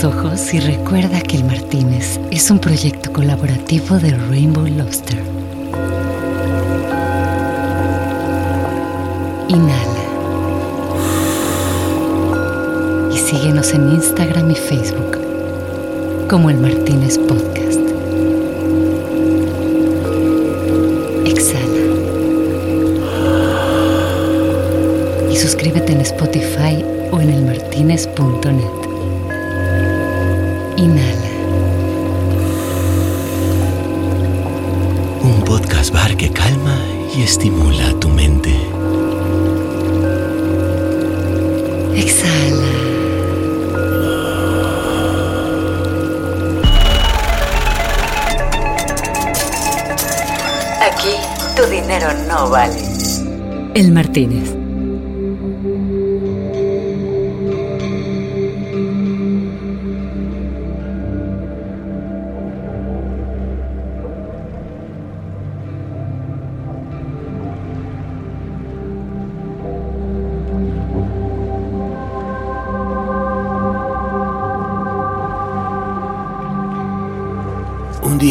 ojos y recuerda que el Martínez es un proyecto colaborativo de Rainbow Lobster. Inhala. Y síguenos en Instagram y Facebook como el Martínez Podcast. Exhala. Y suscríbete en Spotify o en elmartinez.net. Inhala. Un podcast bar que calma y estimula tu mente. Exhala. Aquí tu dinero no vale. El Martínez.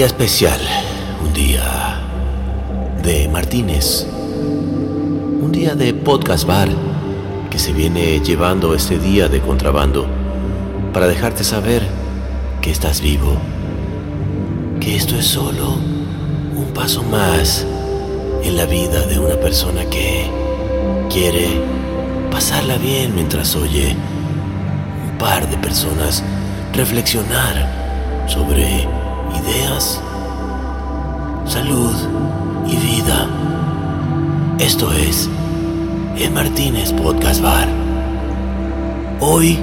Día especial, un día de Martínez, un día de podcast bar que se viene llevando este día de contrabando para dejarte saber que estás vivo, que esto es solo un paso más en la vida de una persona que quiere pasarla bien mientras oye un par de personas reflexionar sobre salud y vida. Esto es el Martínez Podcast Bar. Hoy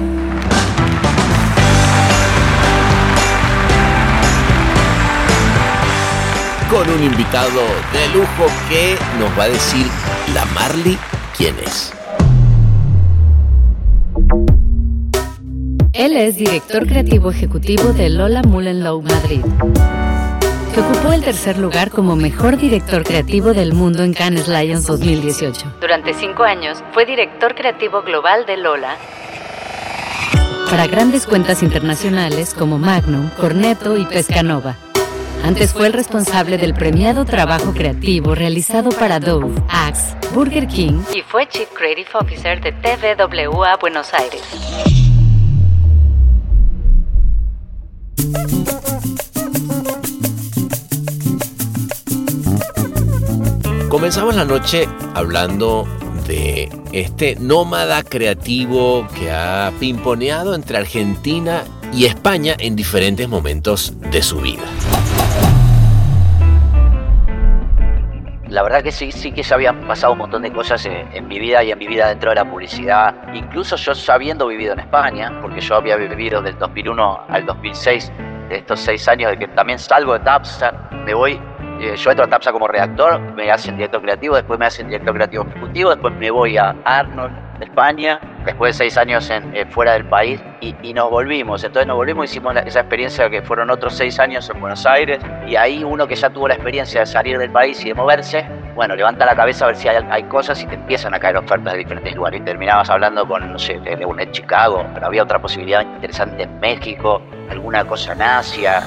con un invitado de lujo que nos va a decir la Marley quién es. Él es director creativo ejecutivo de Lola Mullenlow Madrid, que ocupó el tercer lugar como mejor director creativo del mundo en Cannes Lions 2018. Durante cinco años fue director creativo global de Lola para grandes cuentas internacionales como Magnum, Cornetto y Pescanova. Antes fue el responsable del premiado trabajo creativo realizado para Dove, Axe, Burger King y fue Chief Creative Officer de TVWA Buenos Aires. Comenzamos la noche hablando de este nómada creativo que ha pimponeado entre Argentina y España en diferentes momentos de su vida. La verdad que sí, sí que ya habían pasado un montón de cosas en, mi vida y en mi vida dentro de la publicidad. Incluso yo sabiendo vivido en España, porque yo había vivido del 2001 al 2006, de estos seis años de que también salgo de Tapsa, me voy, eh, yo entro a Tapsa como redactor, me hacen director creativo, después me hacen director creativo ejecutivo, después me voy a Arnold España, después de seis años eh, fuera del país y, nos volvimos. Entonces nos volvimos, hicimos esa experiencia que fueron otros seis años en Buenos Aires y ahí uno que ya tuvo la experiencia de salir del país y de moverse, bueno, levanta la cabeza a ver si hay, hay cosas y te empiezan a caer ofertas de diferentes lugares. Y terminabas hablando con, no sé, de una en Chicago, pero había otra posibilidad interesante en México, alguna cosa en Asia.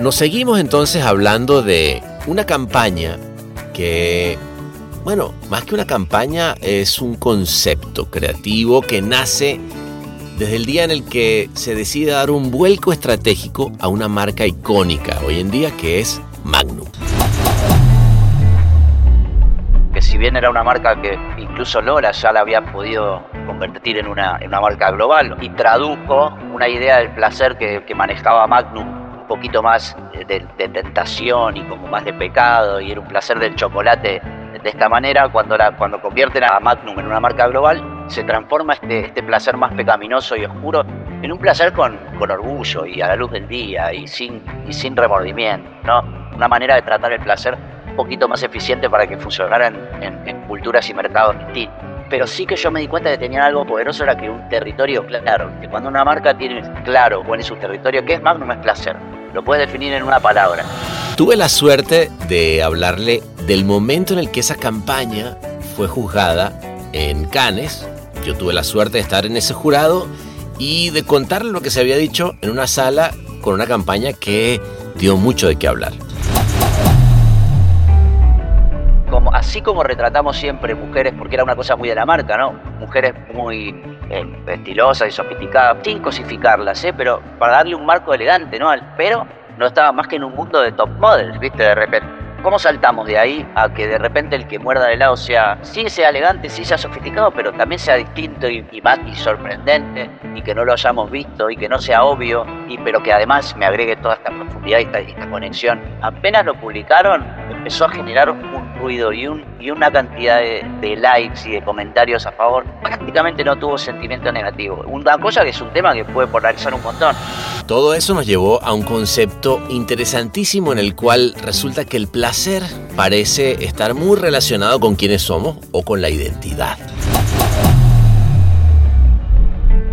Nos seguimos entonces hablando de una campaña que bueno, más que una campaña, es un concepto creativo que nace desde el día en el que se decide dar un vuelco estratégico a una marca icónica hoy en día que es Magnum. Que si bien era una marca que incluso Lola ya la había podido convertir en una, una marca global y tradujo una idea del placer que, manejaba Magnum un poquito más de, de tentación y como más de pecado y era un placer del chocolate de esta manera, cuando, la, cuando convierten a Magnum en una marca global, se transforma este, este placer más pecaminoso y oscuro en un placer con, con orgullo y a la luz del día y sin, y sin remordimiento, ¿no? Una manera de tratar el placer un poquito más eficiente para que funcionara en, en, culturas y mercados distintos. Pero sí que yo me di cuenta que tenían algo poderoso, era que un territorio claro, que cuando una marca tiene claro cuál es su territorio, ¿qué es Magnum? Es placer. Lo puedes definir en una palabra. Tuve la suerte de hablarle del momento en el que esa campaña fue juzgada en Cannes. Yo tuve la suerte de estar en ese jurado y de contarle lo que se había dicho en una sala con una campaña que dio mucho de qué hablar. Así como retratamos siempre mujeres, porque era una cosa muy de la marca, ¿no? Mujeres muy eh, estilosas y sofisticadas, sin cosificarlas, ¿eh? Pero para darle un marco elegante, ¿no? Pero no estaba más que en un mundo de top models, ¿viste? De repente. ¿Cómo saltamos de ahí a que de repente el que muerda de lado sea, sí sea elegante, sí sea sofisticado, pero también sea distinto y, más y sorprendente y que no lo hayamos visto y que no sea obvio y pero que además me agregue toda esta profundidad y esta, conexión? Apenas lo publicaron, empezó a generar un ruido y, un, y una cantidad de, de, likes y de comentarios a favor. Prácticamente no tuvo sentimiento negativo. Una cosa que es un tema que puede polarizar un montón. Todo eso nos llevó a un concepto interesantísimo en el cual resulta que el placer parece estar muy relacionado con quiénes somos o con la identidad.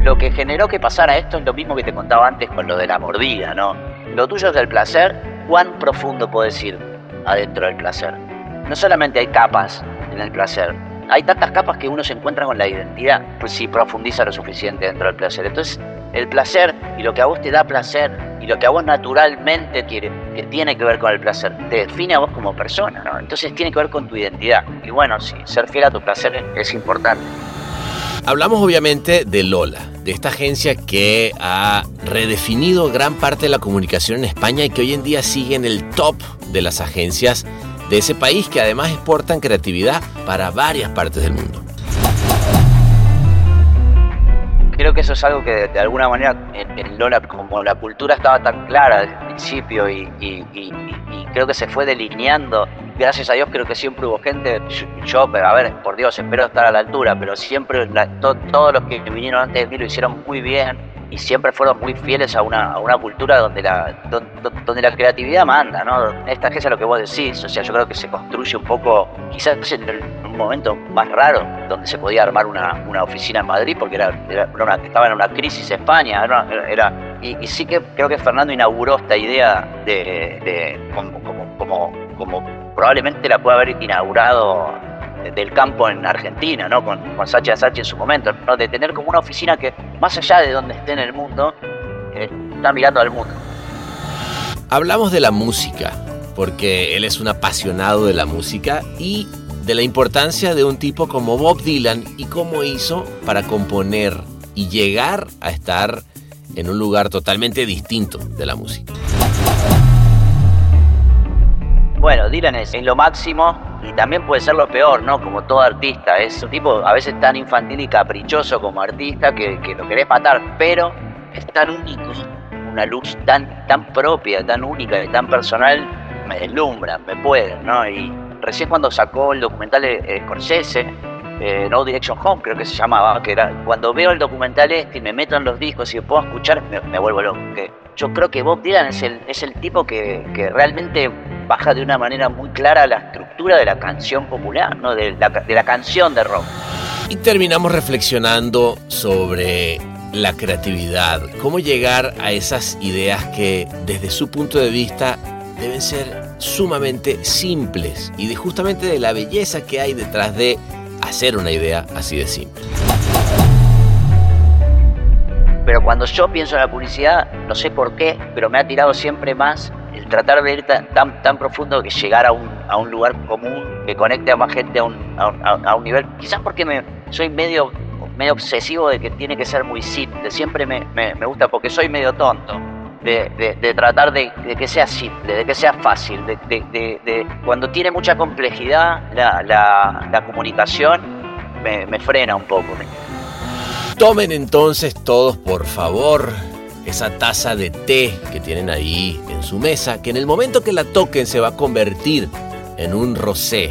Lo que generó que pasara esto es lo mismo que te contaba antes con lo de la mordida, ¿no? Lo tuyo es el placer, ¿cuán profundo puedes ir adentro del placer? No solamente hay capas en el placer, hay tantas capas que uno se encuentra con la identidad pues si profundiza lo suficiente dentro del placer. Entonces, el placer y lo que a vos te da placer y lo que a vos naturalmente quiere, que tiene que ver con el placer, te define a vos como persona. Entonces tiene que ver con tu identidad. Y bueno, sí, ser fiel a tu placer es importante. Hablamos obviamente de Lola, de esta agencia que ha redefinido gran parte de la comunicación en España y que hoy en día sigue en el top de las agencias de ese país que además exportan creatividad para varias partes del mundo. Creo que eso es algo que de alguna manera en, Lola, como la cultura estaba tan clara el principio y, creo que se fue delineando, gracias a Dios creo que siempre hubo gente, yo, a ver, por Dios, espero estar a la altura, pero siempre todos los que vinieron antes de mí lo hicieron muy bien y siempre fueron muy fieles a una, a una cultura donde la, donde, la creatividad manda, ¿no? Esta es lo que vos decís, o sea, yo creo que se construye un poco, quizás en un momento más raro, donde se podía armar una, una oficina en Madrid, porque era, estaba en una crisis España, era, y, sí que creo que Fernando inauguró esta idea de, como, como probablemente la puede haber inaugurado del campo en Argentina, ¿no? Con, con Sachi Sachi en su momento, ¿no? De tener como una oficina que, más allá de donde esté en el mundo, está mirando al mundo. Hablamos de la música, porque él es un apasionado de la música y de la importancia de un tipo como Bob Dylan y cómo hizo para componer y llegar a estar en un lugar totalmente distinto de la música. Bueno, Dylan es en lo máximo y también puede ser lo peor, ¿no? Como todo artista. Es un tipo a veces tan infantil y caprichoso como artista que, lo querés matar, pero es tan único, una luz tan, tan propia, tan única y tan personal, me deslumbra, me puede, ¿no? Y recién cuando sacó el documental de Scorsese, eh, No Direction Home, creo que se llamaba, que era cuando veo el documental este y me meto en los discos y puedo escuchar, me, vuelvo loco. Yo creo que Bob Dylan es el, es el tipo que, que realmente baja de una manera muy clara la estructura de la canción popular, ¿no? de, la, de la canción de rock. Y terminamos reflexionando sobre la creatividad, cómo llegar a esas ideas que desde su punto de vista deben ser sumamente simples y de justamente de la belleza que hay detrás de hacer una idea así de simple. Pero cuando yo pienso en la publicidad, no sé por qué, pero me ha tirado siempre más tratar de ir tan, tan, profundo que llegar a un, a un lugar común que conecte a más gente a un, a, un nivel. Quizás porque me, soy medio, medio obsesivo de que tiene que ser muy simple. Siempre me, me, gusta porque soy medio tonto. De, de, tratar de, que sea simple, de que sea fácil, de cuando tiene mucha complejidad la, la, la comunicación me, me frena un poco. Tomen entonces todos, por favor, esa taza de té que tienen ahí en su mesa, que en el momento que la toquen se va a convertir en un rosé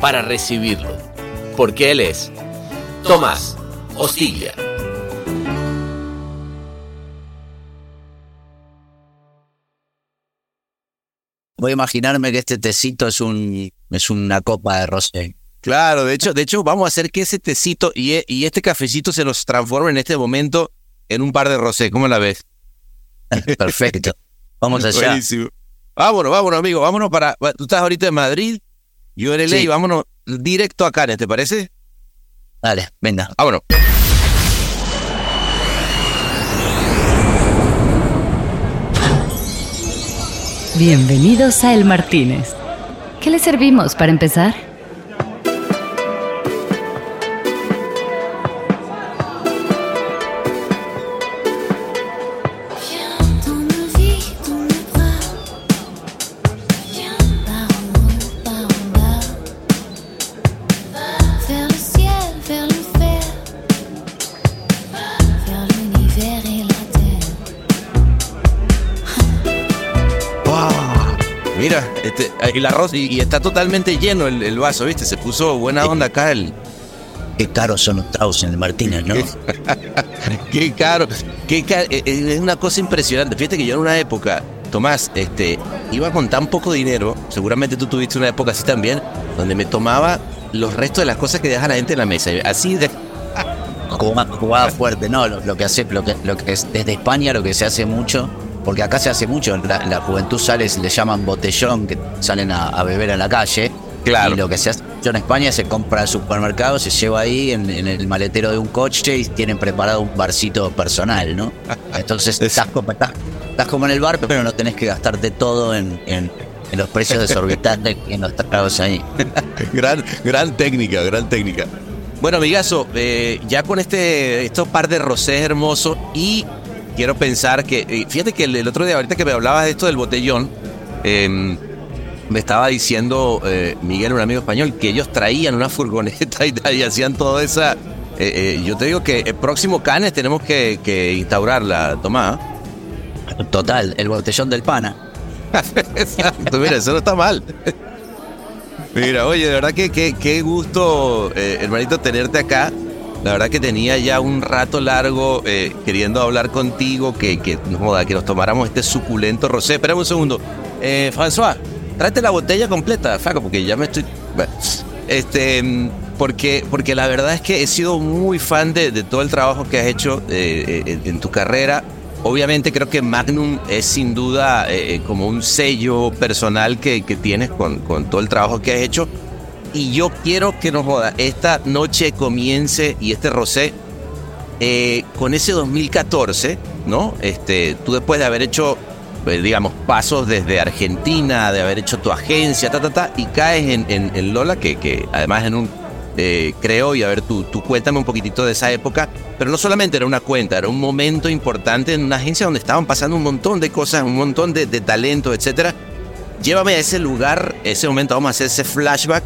para recibirlo, porque él es Tomás Hostilla. Voy a imaginarme que este tecito es un es una copa de rosé. Claro, de hecho, de hecho, vamos a hacer que ese tecito y, y este cafecito se nos transforme en este momento en un par de rosés. ¿Cómo la ves? Perfecto. Vamos allá. Buenísimo. Vámonos, vámonos, amigo. Vámonos para. Tú estás ahorita en Madrid, yo en LA, vámonos directo a Cannes, ¿te parece? Dale, venga. Vámonos. Bienvenidos a El Martínez. ¿Qué le servimos para empezar? El arroz y, y está totalmente lleno el, el vaso, ¿viste? Se puso buena onda acá el... Qué caros son los tragos en el Martínez, ¿no? qué caro, qué ca- eh, eh, es una cosa impresionante. Fíjate que yo en una época, Tomás, este, iba con tan poco dinero, seguramente tú tuviste una época así también, donde me tomaba los restos de las cosas que deja la gente en la mesa. Así de... Jugada fuerte, ¿no? Lo, lo que hace, lo que, lo que es desde España lo que se hace mucho, porque acá se hace mucho, la, la juventud sale, le llaman botellón, que salen a, a beber en la calle. Claro. Y lo que se hace en España se compra al supermercado, se lleva ahí en, en el maletero de un coche y tienen preparado un barcito personal, ¿no? Entonces estás como, estás, estás como en el bar, pero no tenés que gastarte todo en, en- en los precios desorbitantes y en los tragos ahí. gran, gran técnica, gran técnica. Bueno, amigazo, eh, ya con este, estos par de rosés hermosos y quiero pensar que, eh, fíjate que el, el otro día, ahorita que me hablabas de esto del botellón, eh, me estaba diciendo eh, Miguel, un amigo español, que ellos traían una furgoneta y, y hacían toda esa... eh, yo te digo que el próximo Canes tenemos que, que instaurarla, Tomás. Total, el botellón del pana. Exacto, mira, eso no está mal. Mira, oye, de verdad que qué gusto, hermanito, tenerte acá. La verdad que tenía ya un rato largo eh, queriendo hablar contigo, que, que, no joda, que nos tomáramos este suculento rosé. Espérame un segundo. Eh, François, tráete la botella completa, Faco, porque ya me estoy... Este, porque, porque la verdad es que he sido muy fan de, de todo el trabajo que has hecho eh, eh, en tu carrera. Obviamente creo que Magnum es sin duda como un sello personal que, que tienes con, con todo el trabajo que has hecho. Y yo quiero que nos joda, esta noche comience y este rosé eh, con ese 2014, ¿no? Este, tú después de haber hecho, eh, digamos, pasos desde Argentina, de haber hecho tu agencia, ta, ta, ta, y caes en, en- Lola, que, que además en un, eh, creo, y a ver, tú, tú cuéntame un poquitito de esa época, pero no solamente era una cuenta, era un momento importante en una agencia donde estaban pasando un montón de cosas, un montón de, de talento, etcétera. Llévame a ese lugar, ese momento, vamos a hacer ese flashback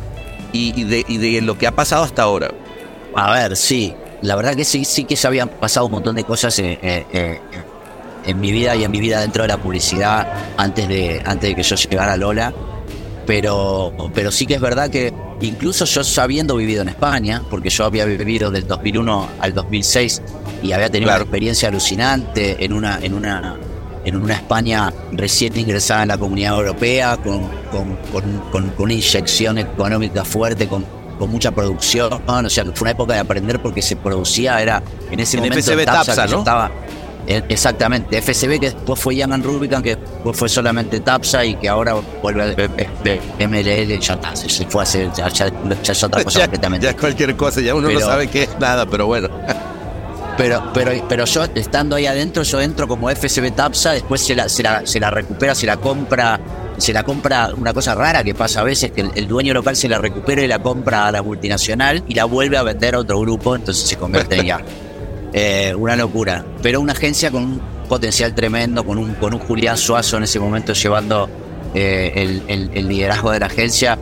y, y de, y de lo que ha pasado hasta ahora. A ver, sí. La verdad que sí, sí que ya habían pasado un montón de cosas eh, eh, eh, en mi vida y en mi vida dentro de la publicidad antes de, antes de que yo llegara a Lola. Pero, pero sí que es verdad que incluso yo sabiendo vivido en España, porque yo había vivido del 2001 al 2006 y había tenido Claro. una experiencia alucinante en una, en una, en una España recién ingresada en la comunidad europea, con, con, con- con- con una inyección económica fuerte, con, con mucha producción. O sea, fue una época de aprender porque se producía, era en ese En momento FCB Tapsa, Tapsa, ¿no? estaba eh, Exactamente, FSB que después fue Young Rubicon, que después fue solamente Tapsa y que ahora vuelve a MLL, ya está, se fue a hacer, ya, ya- ya es otra cosa ya, completamente. ya es cualquier cosa, ya uno no sabe qué es nada, pero bueno. Pero, pero, pero yo estando ahí adentro, yo entro como FSB Tapsa, después se la, se la, se la recupera, se la compra, se la compra una cosa rara que pasa a veces, que el, el dueño local se la recupera y la compra a la multinacional y la vuelve a vender a otro grupo, entonces se convierte en ya. Eh, una locura. Pero una agencia con un potencial tremendo, con un, con un Julián Suazo en ese momento llevando eh, el, el- el liderazgo de la agencia,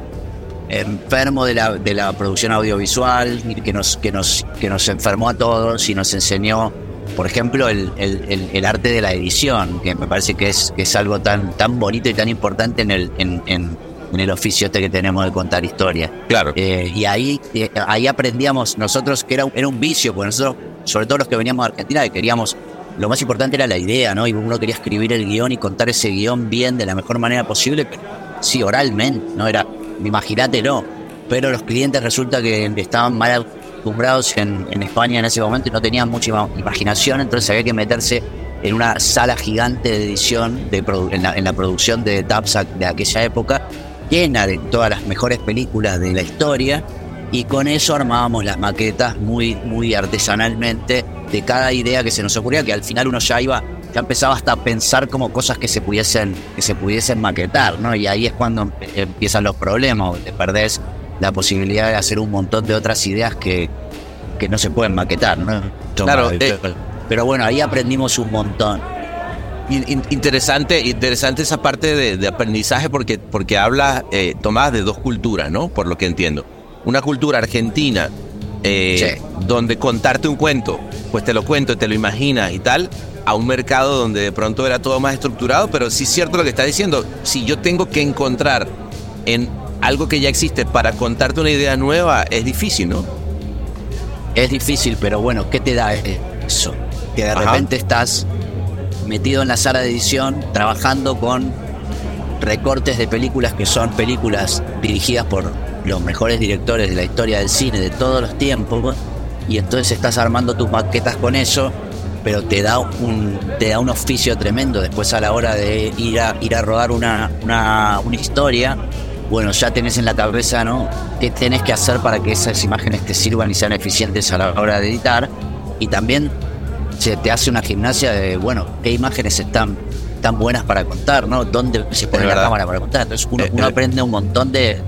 enfermo de la, de la producción audiovisual, que nos, que, nos, que nos enfermó a todos y nos enseñó, por ejemplo, el, el- el- el arte de la edición, que me parece que es, que es algo tan, tan bonito y tan importante en el, en, en- en el oficio este que tenemos de contar historias. Claro. Eh, y ahí, eh, ahí aprendíamos nosotros que era un, era un vicio, porque nosotros, sobre todo los que veníamos de Argentina, que queríamos, lo más importante era la idea, ¿no? Y uno quería escribir el guion y contar ese guion bien de la mejor manera posible, pero sí, oralmente, ¿no? Era, imagínatelo. Pero los clientes resulta que estaban mal acostumbrados en, España en ese momento y no tenían mucha ima- imaginación, entonces había que meterse en una sala gigante de edición en, la, en la producción de Tapsac de aquella época llena de todas las mejores películas de la historia y con eso armábamos las maquetas muy, muy artesanalmente de cada idea que se nos ocurría, que al final uno ya iba ya empezaba hasta a pensar como cosas que se pudiesen, que se pudiesen maquetar, ¿no? Y ahí es cuando empiezan los problemas, te perdés la posibilidad de hacer un montón de otras ideas que, que no se pueden maquetar, ¿no? Claro, eh, pero bueno, ahí aprendimos un montón. Interesante, interesante esa parte de, aprendizaje porque, porque habla, eh, Tomás, de dos culturas, ¿no? Por lo que entiendo. Una cultura argentina, eh, donde contarte un cuento, pues te lo cuento, te lo imaginas y tal, a un mercado donde de pronto era todo más estructurado, pero sí es cierto lo que está diciendo. Si yo tengo que encontrar en algo que ya existe para contarte una idea nueva, es difícil, ¿no? Es difícil, pero bueno, ¿qué te da eso? Que de repente estás metido en la sala de edición trabajando con recortes de películas que son películas dirigidas por los mejores directores de la historia del cine de todos los tiempos y entonces estás armando tus maquetas con eso pero te da un te da un oficio tremendo después a la hora de ir a ir a rodar una, una, una historia bueno ya tenés en la cabeza no qué tenés que hacer para que esas imágenes te sirvan y sean eficientes a la hora de editar y también se te hace una gimnasia de, bueno, qué imágenes están tan buenas para contar, ¿no? ¿Dónde se pone la cámara para contar? Entonces uno, eh. aprende un montón de,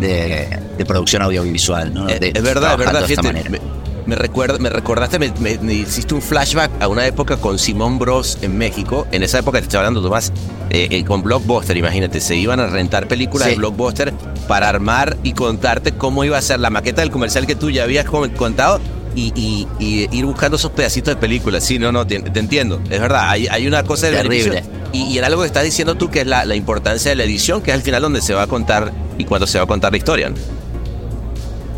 de, producción audiovisual, ¿no? Eh, es verdad, es verdad. Fíjate, me, recuerda, me recordaste, me, hiciste un flashback a una época con Simón Bros en México. En esa época te estaba hablando, Tomás, con Blockbuster, imagínate, se iban a rentar películas de Blockbuster para armar y contarte cómo iba a ser la maqueta del comercial que tú ya habías contado y, ir buscando esos pedacitos de películas. Sí, no, no, te, entiendo. Es verdad, hay, hay una cosa de Terrible. Y, y en algo que estás diciendo tú, que es la, importancia de la edición, que es al final donde se va a contar y cuando se va a contar la historia.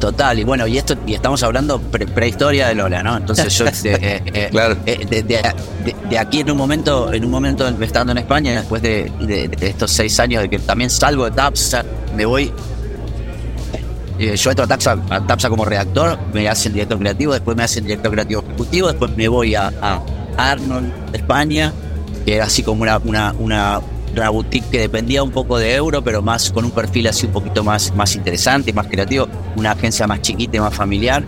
Total, y bueno, y esto y estamos hablando prehistoria de Lola, ¿no? Entonces yo eh, eh, claro. Eh, de, aquí en un momento, en un momento estando en España, después de, estos seis años de que también salgo de TAPS, me voy eh, yo entro a Tapsa, como redactor, me hacen director creativo, después me hacen director creativo ejecutivo, después me voy a, Arnold, España, que era así como una, una, una, boutique que dependía un poco de euro, pero más con un perfil así un poquito más, más interesante, más creativo, una agencia más chiquita y más familiar.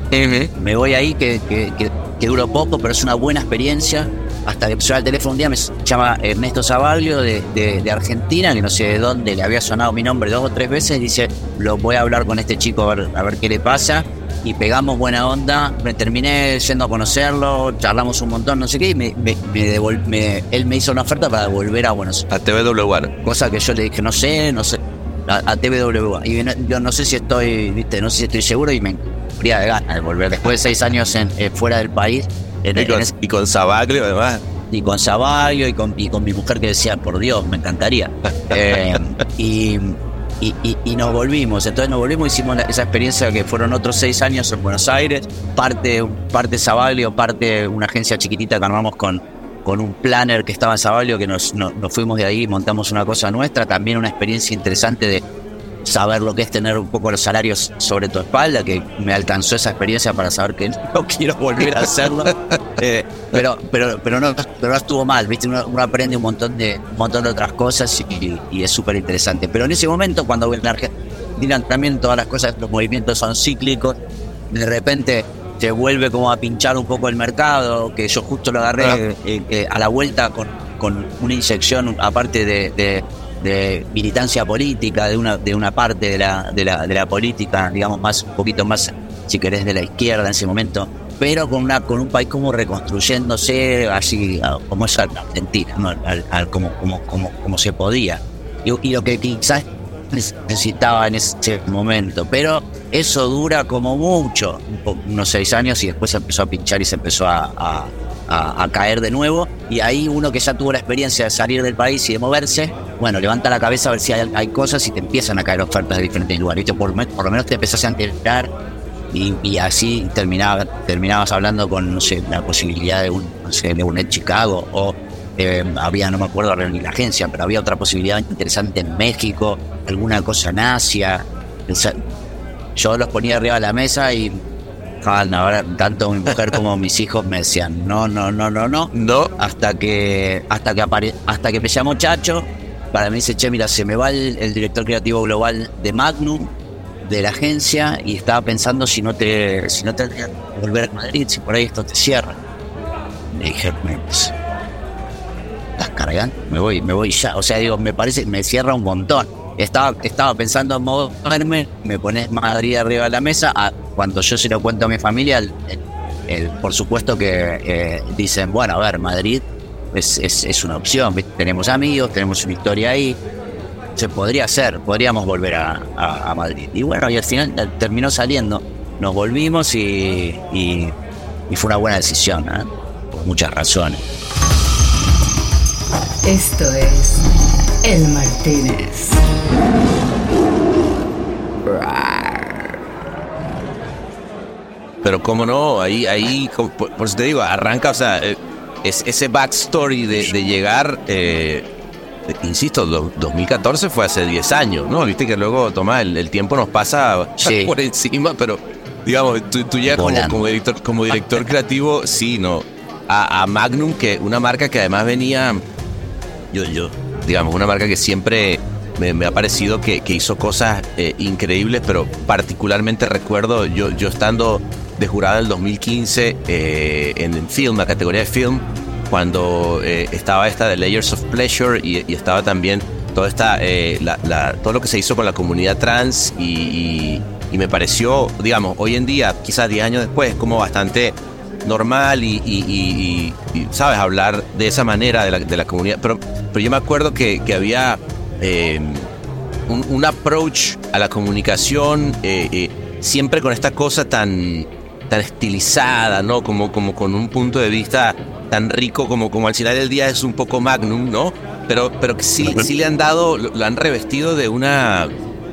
Me voy ahí, que, que, que, que duró poco, pero es una buena experiencia hasta que empezó el teléfono un día, me llama Ernesto Zavalio de, de, Argentina, que no sé de dónde le había sonado mi nombre dos o tres veces, dice, lo voy a hablar con este chico a ver, a ver qué le pasa. Y pegamos buena onda, me terminé yendo a conocerlo, charlamos un montón, no sé qué, y me, me, él me hizo una oferta para volver a Buenos Aires. A TWA. Cosa que yo le dije, no sé, no sé, a, TWA. Y yo no sé si estoy, viste, no sé si estoy seguro y me fría de ganas de volver. Después de seis años en, eh, fuera del país, y, con, y con Sabaglio, además. Y con Sabaglio y con, y con mi mujer que decía, por Dios, me encantaría. Eh, y, y, nos volvimos. Entonces nos volvimos, hicimos esa experiencia que fueron otros seis años en Buenos Aires, parte, parte Sabaglio, parte una agencia chiquitita que armamos con, con un planner que estaba en Sabaglio, que nos, nos, nos fuimos de ahí, montamos una cosa nuestra, también una experiencia interesante de saber lo que es tener un poco los salarios sobre tu espalda, que me alcanzó esa experiencia para saber que no quiero volver a hacerlo. Eh, pero, pero, pero, no, pero no estuvo mal, ¿viste? Uno, aprende un montón de, un montón de otras cosas y, es súper interesante. Pero en ese momento, cuando en Argentina también todas las cosas, los movimientos son cíclicos, de repente te vuelve como a pinchar un poco el mercado, que yo justo lo agarré eh, eh, a la vuelta con, con una inyección, aparte de de militancia política de una, de una parte de la, de la, de la política, digamos, más un poquito más, si querés, de la izquierda en ese momento, pero con una con un país como reconstruyéndose así como es Argentina, al, como, como, como, como se podía. Y, lo que quizás necesitaba en ese momento, pero eso dura como mucho, unos seis años y después se empezó a pinchar y se empezó a, a, caer de nuevo. Y ahí uno que ya tuvo la experiencia de salir del país y de moverse, bueno, levanta la cabeza a ver si hay, cosas y te empiezan a caer ofertas de diferentes lugares. Por, por lo menos te empezás a enterar y, así terminaba, terminabas hablando con, no sé, la posibilidad de un, no sé, de un Chicago o eh, había, no me acuerdo ni la agencia, pero había otra posibilidad interesante en México, alguna cosa en Asia. Yo los ponía arriba de la mesa y ahora tanto mi mujer como mis hijos me decían no, no, no, no, no, no, hasta que hasta que apare, hasta que me llamó Chacho, para mí dice, che, mira, se me va el, director creativo global de Magnum, de la agencia, y estaba pensando si no te, si no te volver a Madrid, si por ahí esto te cierra. Le dije, me voy, me voy ya. O sea, digo, me parece, me cierra un montón. Estaba, estaba pensando en moverme, me pones Madrid arriba de la mesa. cuando yo se lo cuento a mi familia, por supuesto que eh, dicen, bueno, a ver, Madrid es, es, una opción. Tenemos amigos, tenemos una historia ahí. Se podría hacer, podríamos volver a, Madrid. Y bueno, y al final terminó saliendo. Nos volvimos y, y, fue una buena decisión, ¿eh? por muchas razones. Esto es El Martínez. Pero cómo no, ahí, ahí, por, eso te digo, arranca, o sea, eh, es, ese backstory de, llegar, eh, insisto, 2014 fue hace 10 años, ¿no? Viste que luego, toma, el, tiempo nos pasa por encima, pero digamos, tú, tú llegas como, director, como director creativo, sí, ¿no? A, Magnum, que una marca que además venía, yo, yo, digamos, una marca que siempre me, ha parecido que, hizo cosas eh, increíbles, pero particularmente recuerdo yo, yo estando de jurada del 2015 eh, en film, la categoría de film, cuando eh, estaba esta de Layers of Pleasure y, estaba también toda esta, eh, todo lo que se hizo con la comunidad trans y, me pareció, digamos, hoy en día, quizás 10 años después, como bastante normal y, ¿sabes?, hablar de esa manera de la, de la comunidad. Pero, pero yo me acuerdo que, que había un, un, approach a la comunicación siempre con esta cosa tan tan estilizada, ¿no? Como, como con un punto de vista tan rico como, como al final del día es un poco magnum, ¿no? Pero, pero que sí, sí le han dado, lo, han revestido de una,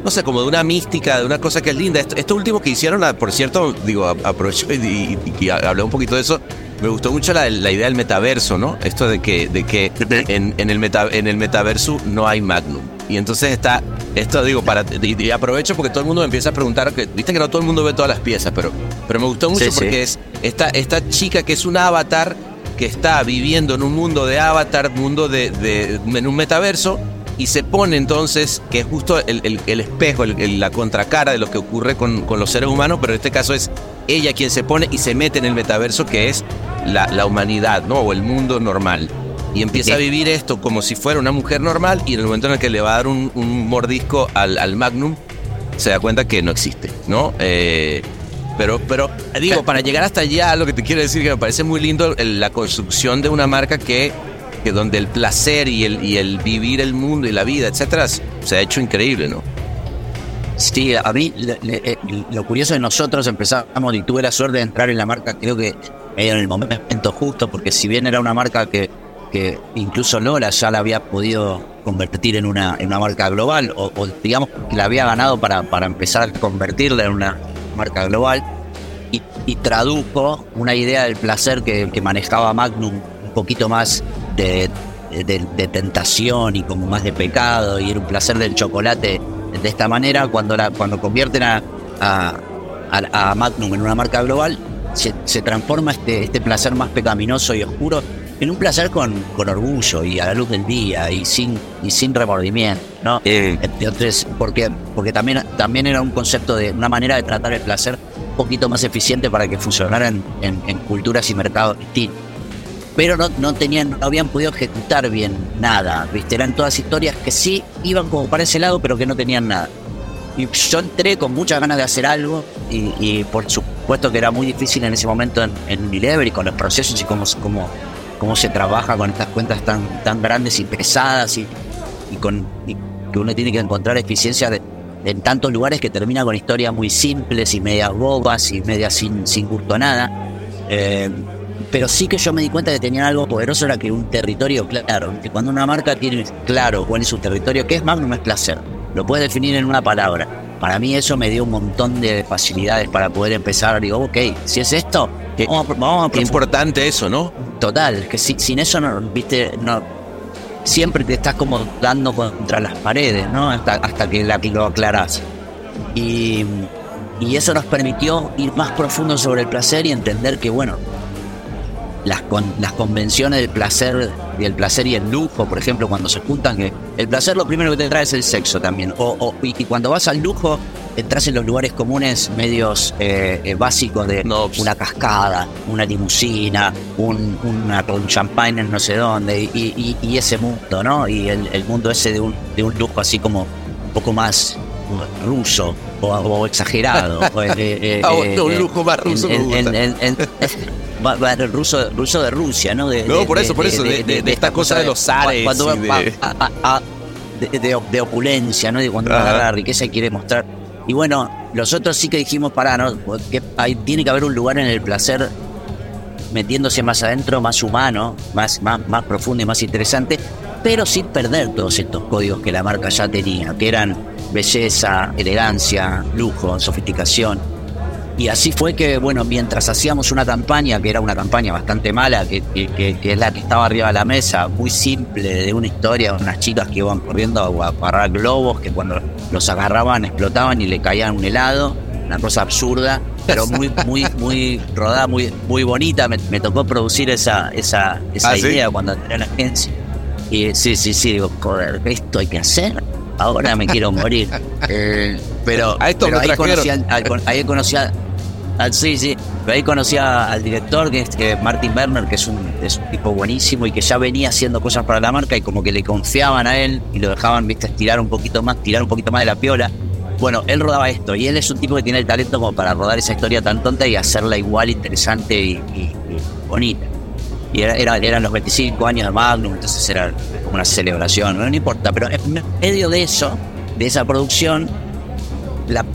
no sé, como de una mística, de una cosa que es linda. Esto, último que hicieron, por cierto, digo, aprovecho y, hablé un poquito de eso. Me gustó mucho la, idea del metaverso, ¿no? Esto de que, de que en, en, el meta, en el metaverso no hay magnum. Y entonces está, esto digo, para y, aprovecho porque todo el mundo me empieza a preguntar, que viste que no todo el mundo ve todas las piezas, pero, pero me gustó mucho porque es esta, esta chica que es un avatar que está viviendo en un mundo de avatar, mundo de, de en un metaverso, y se pone entonces, que es justo el, el, espejo, la contracara de lo que ocurre con, con, los seres humanos, pero en este caso es ella quien se pone y se mete en el metaverso que es la, la humanidad, ¿no? O el mundo normal y empieza a vivir esto como si fuera una mujer normal y en el momento en el que le va a dar un, mordisco al, Magnum, se da cuenta que no existe, ¿no? Eh, pero, pero digo, para llegar hasta allá, lo que te quiero decir que me parece muy lindo la construcción de una marca que, que donde el placer y el, y el vivir el mundo y la vida, etcétera, se ha hecho increíble, ¿no? Sí, a mí eh, lo curioso de nosotros empezamos y tuve la suerte de entrar en la marca, creo que en el momento justo, porque si bien era una marca que que incluso Lola ya la había podido convertir en una, en una marca global, o, digamos que la había ganado para, para empezar a convertirla en una marca global, y, tradujo una idea del placer que, manejaba Magnum un poquito más de, de, tentación y como más de pecado, y era un placer del chocolate de esta manera, cuando, la, cuando convierten a, a, Magnum en una marca global, se, se transforma este, este placer más pecaminoso y oscuro en un placer con, con orgullo y a la luz del día y sin, y sin remordimiento, ¿no? Entonces, porque, porque también, también era un concepto de una manera de tratar el placer un poquito más eficiente para que funcionara en, en, culturas y mercados distintos. Pero no, no tenían, no habían podido ejecutar bien nada, ¿viste? Eran todas historias que sí iban como para ese lado, pero que no tenían nada. Y yo entré con muchas ganas de hacer algo y, por supuesto que era muy difícil en ese momento en, en Unilever y con los procesos y cómo, cómo, cómo se trabaja con estas cuentas tan, tan grandes y pesadas y, y con que uno tiene que encontrar eficiencia en tantos lugares que termina con historias muy simples y medias bobas y medias sin, sin gusto a nada. Eh, pero sí que yo me di cuenta que tenían algo poderoso, era que un territorio claro, que cuando una marca tiene claro cuál es su territorio, ¿qué es Magnum? Es placer. Lo puedes definir en una palabra. Para mí eso me dio un montón de facilidades para poder empezar. Digo, ok, si es esto, vamos a, Qué importante eso, ¿no? Total, que sin eso, no, viste, no, siempre te estás como dando contra las paredes, ¿no? Hasta, hasta que la, lo aclarás. Y, y eso nos permitió ir más profundo sobre el placer y entender que, bueno, las, las convenciones del placer, del placer y el lujo, por ejemplo, cuando se juntan, que el placer lo primero que te trae es el sexo también. O, y, cuando vas al lujo, entras en los lugares comunes medios eh, eh, básicos de una cascada, una limusina, un, una, un champagne en no sé dónde, y, y, ese mundo, ¿no? Y el, el, mundo ese de un, de un lujo así como un poco más ruso o, exagerado. Eh, ah, un lujo más ruso. el ruso, ruso de Rusia, ¿no? De, no, por eso, por eso, de, esta cosa de los zares. de... opulencia, ¿no? De cuando va a la riqueza y quiere mostrar. Y bueno, nosotros sí que dijimos, para, ¿no? Que hay, tiene que haber un lugar en el placer metiéndose más adentro, más humano, más, más, más profundo y más interesante, pero sin perder todos estos códigos que la marca ya tenía, que eran belleza, elegancia, lujo, sofisticación. Y así fue que, bueno, mientras hacíamos una campaña, que era una campaña bastante mala, que, es la que estaba arriba de la mesa, muy simple, de una historia de unas chicas que iban corriendo a agarrar globos, que cuando los agarraban explotaban y le caían un helado, una cosa absurda, pero muy, muy, muy rodada, muy, muy bonita. Me, tocó producir esa, esa, esa ¿Ah, idea cuando entré en la agencia. Y sí, sí, sí, digo, joder, esto hay que hacer ahora me quiero morir. Eh, pero, a esto ahí, conocí al, ahí conocí sí, sí, pero ahí conocí al director, que es Martin Werner, que es un, tipo buenísimo y que ya venía haciendo cosas para la marca y como que le confiaban a él y lo dejaban, viste, estirar un poquito más, tirar un poquito más de la piola. Bueno, él rodaba esto y él es un tipo que tiene el talento como para rodar esa historia tan tonta y hacerla igual interesante y, bonita. Y era, eran los 25 años de Magnum, entonces era como una celebración, no, no importa, pero en medio de eso, de esa producción,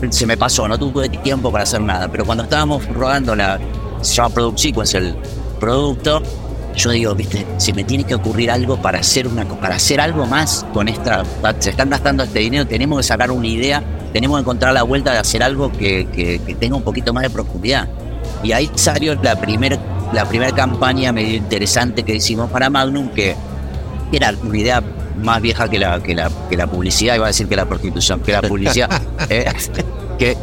se me pasó, no tuve tiempo para hacer nada. Pero cuando estábamos rodando la. Se llama Product Sequence, el producto. Yo digo, viste, si me tiene que ocurrir algo para hacer una para hacer algo más con esta. Se están gastando este dinero, tenemos que sacar una idea, tenemos que encontrar la vuelta de hacer algo que, que, tenga un poquito más de profundidad. Y ahí salió la primera la primer campaña medio interesante que hicimos para Magnum, que era una idea más vieja que la, que la, que la publicidad, iba a decir que la prostitución, que la publicidad, eh, que,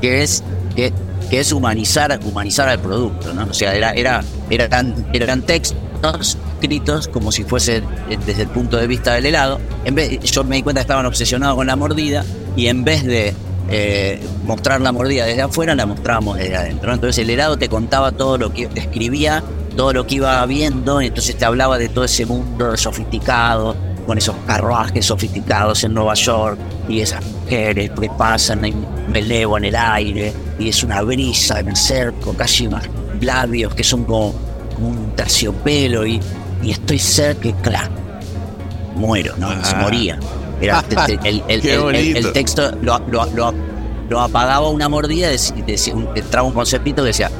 que, es, que, que, es humanizar, humanizar al producto, ¿no? O sea, era, era, eran, eran textos escritos como si fuese eh, desde el punto de vista del helado. En vez, yo me di cuenta que estaban obsesionados con la mordida y en vez de eh, mostrar la mordida desde afuera, la mostrábamos desde adentro. Entonces el helado te contaba todo lo que describía, todo lo que iba viendo, entonces te hablaba de todo ese mundo sofisticado, con esos carruajes sofisticados en Nueva York y esas mujeres que pasan en relevo en el aire y es una brisa en el cerco, casi más labios que son como, un terciopelo y, y estoy cerca que, claro, muero, ¿no? Se ah. moría. Era, el, el, texto lo, lo, lo, apagaba una mordida, y decía, entraba un conceptito que decía,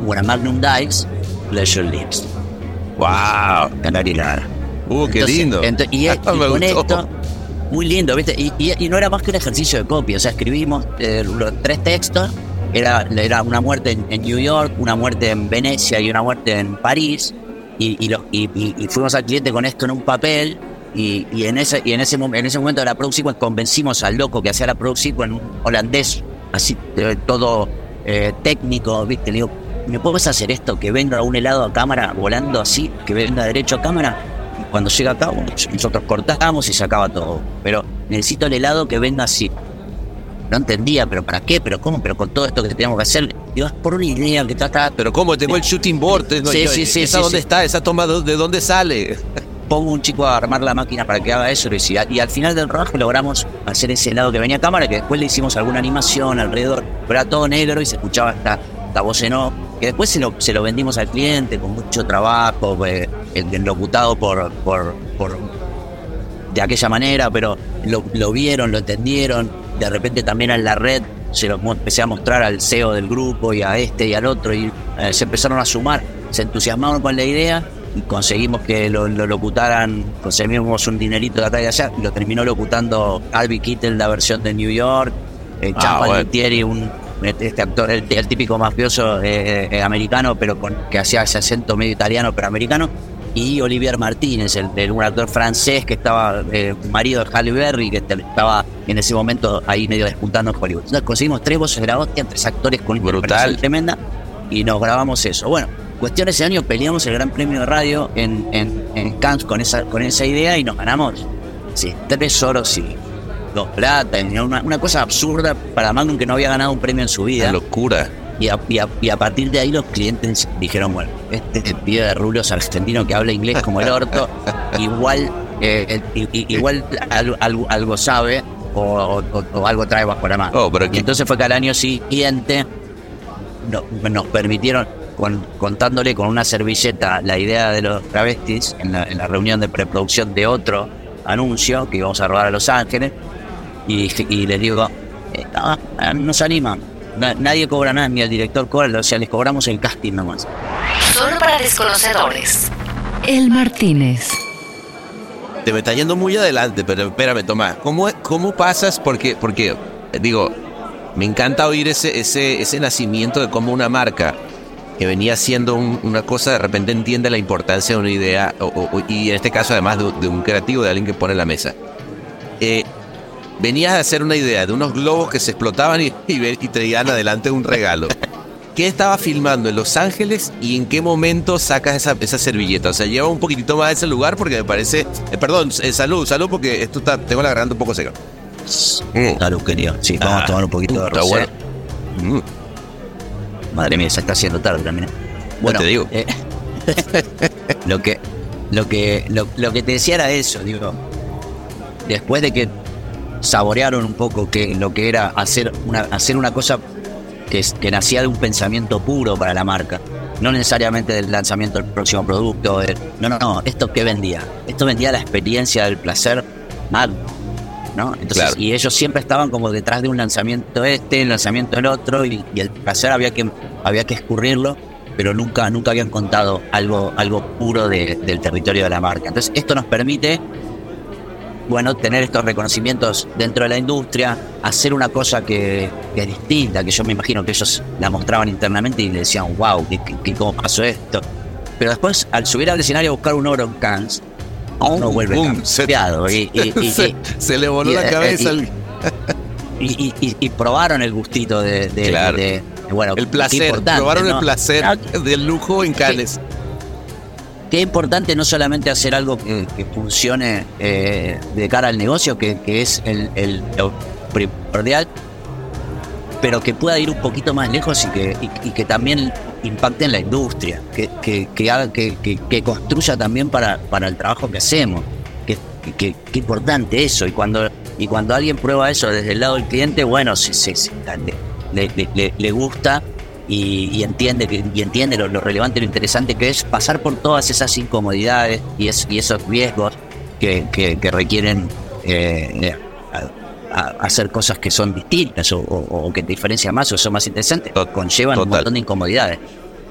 When a magnum dies, pleasure lives. ¡Wow! Canarinara. Uh, qué lindo. y, con esto, muy lindo, ¿viste? Y, no era más que un ejercicio de copia. O sea, escribimos eh, los tres textos. Era, era una muerte en, New York, una muerte en Venecia y una muerte en París. Y, y, fuimos al cliente con esto en un papel. Y, en ese y en ese, en ese momento de la Product convencimos al loco que hacía la Product en un holandés, así eh, todo eh, técnico, ¿viste? Le digo, ¿me puedes hacer esto? Que venga un helado a cámara volando así, que venga derecho a cámara cuando llega acá, nosotros cortamos y se acaba todo. Pero necesito el helado que venga así. No entendía, pero ¿para qué? ¿Pero cómo? ¿Pero con todo esto que teníamos que hacer? Digo, es por una idea que trata... ¿Pero cómo? Tengo el shooting board. sí, sí, sí. ¿Esa dónde está? ¿Esa toma de dónde sale? Pongo un chico a armar la máquina para que haga eso y al final del rodaje logramos hacer ese helado que venía a cámara, que después le hicimos alguna animación alrededor, pero era todo negro y se escuchaba esta, esta voz en off que después se lo, se lo vendimos al cliente con mucho trabajo, eh, locutado por, por, por, de aquella manera, pero lo, lo, vieron, lo entendieron, de repente también en la red se lo empecé a mostrar al CEO del grupo y a este y al otro y eh, se empezaron a sumar, se entusiasmaron con la idea y conseguimos que lo, lo, locutaran, conseguimos un dinerito de acá y de allá, y lo terminó locutando Albi Kittel, la versión de New York, eh, ah, un este actor, el, típico mafioso eh, eh, americano, pero con, que hacía ese acento medio italiano, pero americano, y Olivier Martínez, el, un actor francés que estaba eh, marido de Halle Berry, que estaba en ese momento ahí medio despuntando en Hollywood. Entonces conseguimos tres voces de la hostia, tres actores con Brutal. tremenda, y nos grabamos eso. Bueno, cuestión ese año peleamos el Gran Premio de Radio en, en, Cannes con esa, con esa idea y nos ganamos sí, tres oros y dos plata, una, una cosa absurda para Magnum que no había ganado un premio en su vida. Una locura. Y a, y, a, y a, partir de ahí los clientes dijeron, bueno, este pibe de rulos argentino que habla inglés como el orto, igual, eh, igual algo, algo, sabe o, o, algo trae bajo la mano. Oh, pero y entonces fue que al año siguiente no, nos permitieron, con, contándole con una servilleta la idea de los travestis en la, en la reunión de preproducción de otro anuncio que íbamos a robar a Los Ángeles, y, y les digo, eh, no, no se animan nadie cobra nada, ni el director cobra, o sea, les cobramos el casting nomás. Desconocedores. El Martínez. Te me está yendo muy adelante, pero espérame, Tomás. ¿Cómo, cómo pasas? Porque, porque, digo, me encanta oír ese, ese, ese nacimiento de cómo una marca que venía siendo una cosa, de repente entiende la importancia de una idea, y en este caso además de, de, un creativo, de alguien que pone la mesa. Eh, venías a hacer una idea de unos globos que se explotaban y, y, y traían adelante un regalo. ¿Qué estaba filmando en Los Ángeles y en qué momento sacas esa, esa servilleta? O sea, lleva un poquitito más a ese lugar porque me parece... Eh, perdón, eh, salud, salud porque esto está, tengo la garganta un poco seca. Mm. Salud, querido. Sí, vamos ah, a tomar un poquito de rosé. Bueno. Mm. Madre mía, se está haciendo tarde también. Bueno, te digo. Eh, lo que lo que lo, lo que te decía era eso, digo. Después de que saborearon un poco que lo que era hacer una, hacer una cosa que, que nacía de un pensamiento puro para la marca. No necesariamente del lanzamiento del próximo producto. no, no, no. ¿Esto qué vendía? Esto vendía la experiencia del placer mal. ¿no? Entonces, Y ellos siempre estaban como detrás de un lanzamiento este, el lanzamiento del otro, y, y, el placer había que, había que escurrirlo, pero nunca, nunca habían contado algo, algo puro de, del territorio de la marca. Entonces, esto nos permite bueno, tener estos reconocimientos dentro de la industria, hacer una cosa que, que, es distinta, que yo me imagino que ellos la mostraban internamente y le decían, wow, ¿qué, cómo pasó esto? Pero después, al subir al escenario a buscar un oro en Cannes, uno vuelve boom, se, y, y, y, se, se, le voló la cabeza. Y, probaron el gustito de, de, claro. de, de bueno, el placer, probaron ¿no? el placer del lujo en Cannes qué importante no solamente hacer algo que, funcione eh, de cara al negocio, que, es el, el, lo primordial, pero que pueda ir un poquito más lejos y que, también impacte en la industria, que, haga, que, construya también para, el trabajo que hacemos. Que, importante eso. Y cuando, y cuando alguien prueba eso desde el lado del cliente, bueno, se, le, le gusta y, y, entiende, que, y entiende lo, lo, relevante, lo interesante que es pasar por todas esas incomodidades y, es, y esos riesgos que, que, que requieren eh, a, a hacer cosas que son distintas o, o, o, que te diferencian más o son más interesantes, conllevan Total. un montón de incomodidades.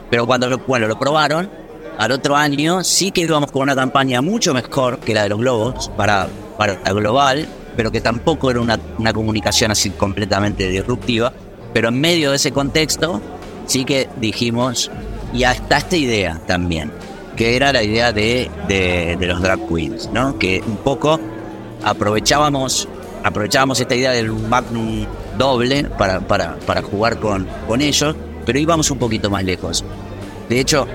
Pero cuando lo, bueno, lo probaron, al otro año sí que íbamos con una campaña mucho mejor que la de los globos para, para la global, pero que tampoco era una, una comunicación así completamente disruptiva. Pero en medio de ese contexto, sí que dijimos, y hasta esta idea también, que era la idea de, de, los drag queens, ¿no? Que un poco aprovechábamos, aprovechábamos esta idea del magnum doble para, para, para jugar con, con ellos, pero íbamos un poquito más lejos. De hecho,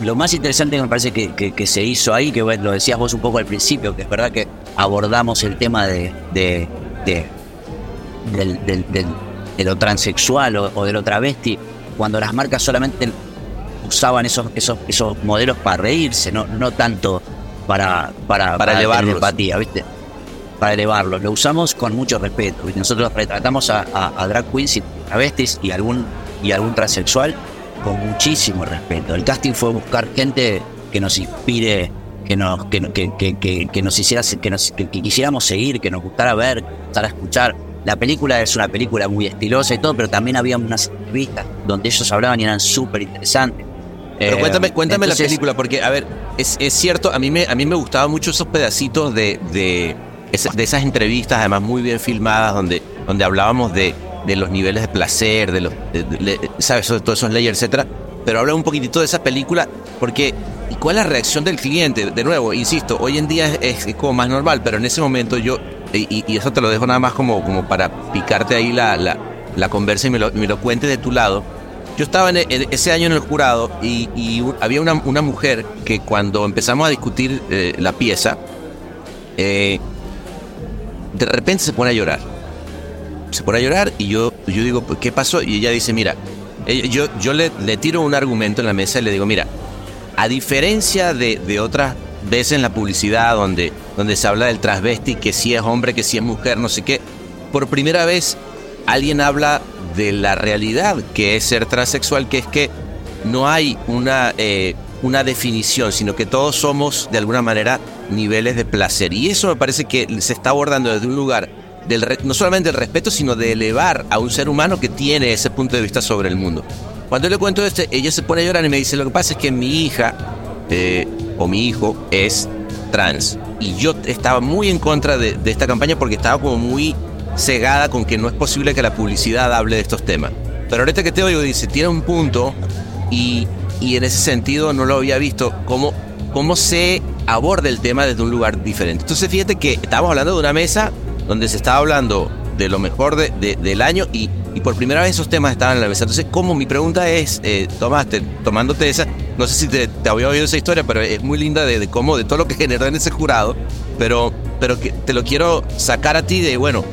lo más interesante que me parece que, que, se hizo ahí, que lo decías vos un poco al principio, que es verdad que abordamos el tema de, de, de lo transexual o, o de lo travesti, cuando las marcas solamente usaban esos, esos, esos modelos para reírse, no, no tanto para, para, para, para elevarlos. empatía, ¿viste? Para elevarlos. Lo usamos con mucho respeto. Nosotros retratamos a, a, a drag queens y travestis y algún, y algún transexual con muchísimo respeto. El casting fue buscar gente que nos inspire, que nos, que, que, que, que nos hiciera, que, nos, que, quisiéramos seguir, que nos gustara ver, gustara escuchar. La película es una película muy estilosa y todo, pero también había unas entrevistas donde ellos hablaban y eran súper interesantes. Pero eh, cuéntame, cuéntame entonces, la película, porque, a ver, es, es, cierto, a mí me, a mí me gustaban mucho esos pedacitos de, de, de esas entrevistas, además muy bien filmadas, donde, donde hablábamos de, de los niveles de placer, de los, de, de, ¿sabes? Todos esos layers, etcétera. Pero habla un poquitito de esa película, porque ¿y cuál es la reacción del cliente? De nuevo, insisto, hoy en día es, es como más normal, pero en ese momento yo, y, y, eso te lo dejo nada más como, como para picarte ahí la, la, la conversa y me lo, me lo cuentes de tu lado. Yo estaba en, ese año en el jurado y, había una, una, mujer que cuando empezamos a discutir eh, la pieza, eh, de repente se pone a llorar. Se pone a llorar y yo, yo digo, pues, ¿qué pasó? Y ella dice, mira, yo, yo le, le tiro un argumento en la mesa y le digo, mira, a diferencia de, de otras veces en la publicidad donde, donde se habla del transvesti, que si es hombre, que si es mujer, no sé qué, por primera vez alguien habla de la realidad que es ser transexual, que es que no hay una, eh, una definición, sino que todos somos de alguna manera niveles de placer. Y eso me parece que se está abordando desde un lugar del, no solamente del respeto, sino de elevar a un ser humano que tiene ese punto de vista sobre el mundo. Cuando yo le cuento esto, ella se pone a llorar y me dice, lo que pasa es que mi hija eh, o mi hijo es trans. Y yo estaba muy en contra de, esta campaña porque estaba como muy cegada con que no es posible que la publicidad hable de estos temas. Pero ahorita que te oigo, dice, tiene un punto y, y en ese sentido no lo había visto, cómo, cómo se aborda el tema desde un lugar diferente. Entonces fíjate que estamos hablando de una mesa donde se estaba hablando de lo mejor de, del año y, y, por primera vez esos temas estaban en la mesa. Entonces, como mi pregunta es, eh, tomaste, tomándote esa, no sé si te, te, había oído esa historia, pero es muy linda de, de, cómo, de todo lo que generó en ese jurado, pero, pero que te lo quiero sacar a ti de, bueno,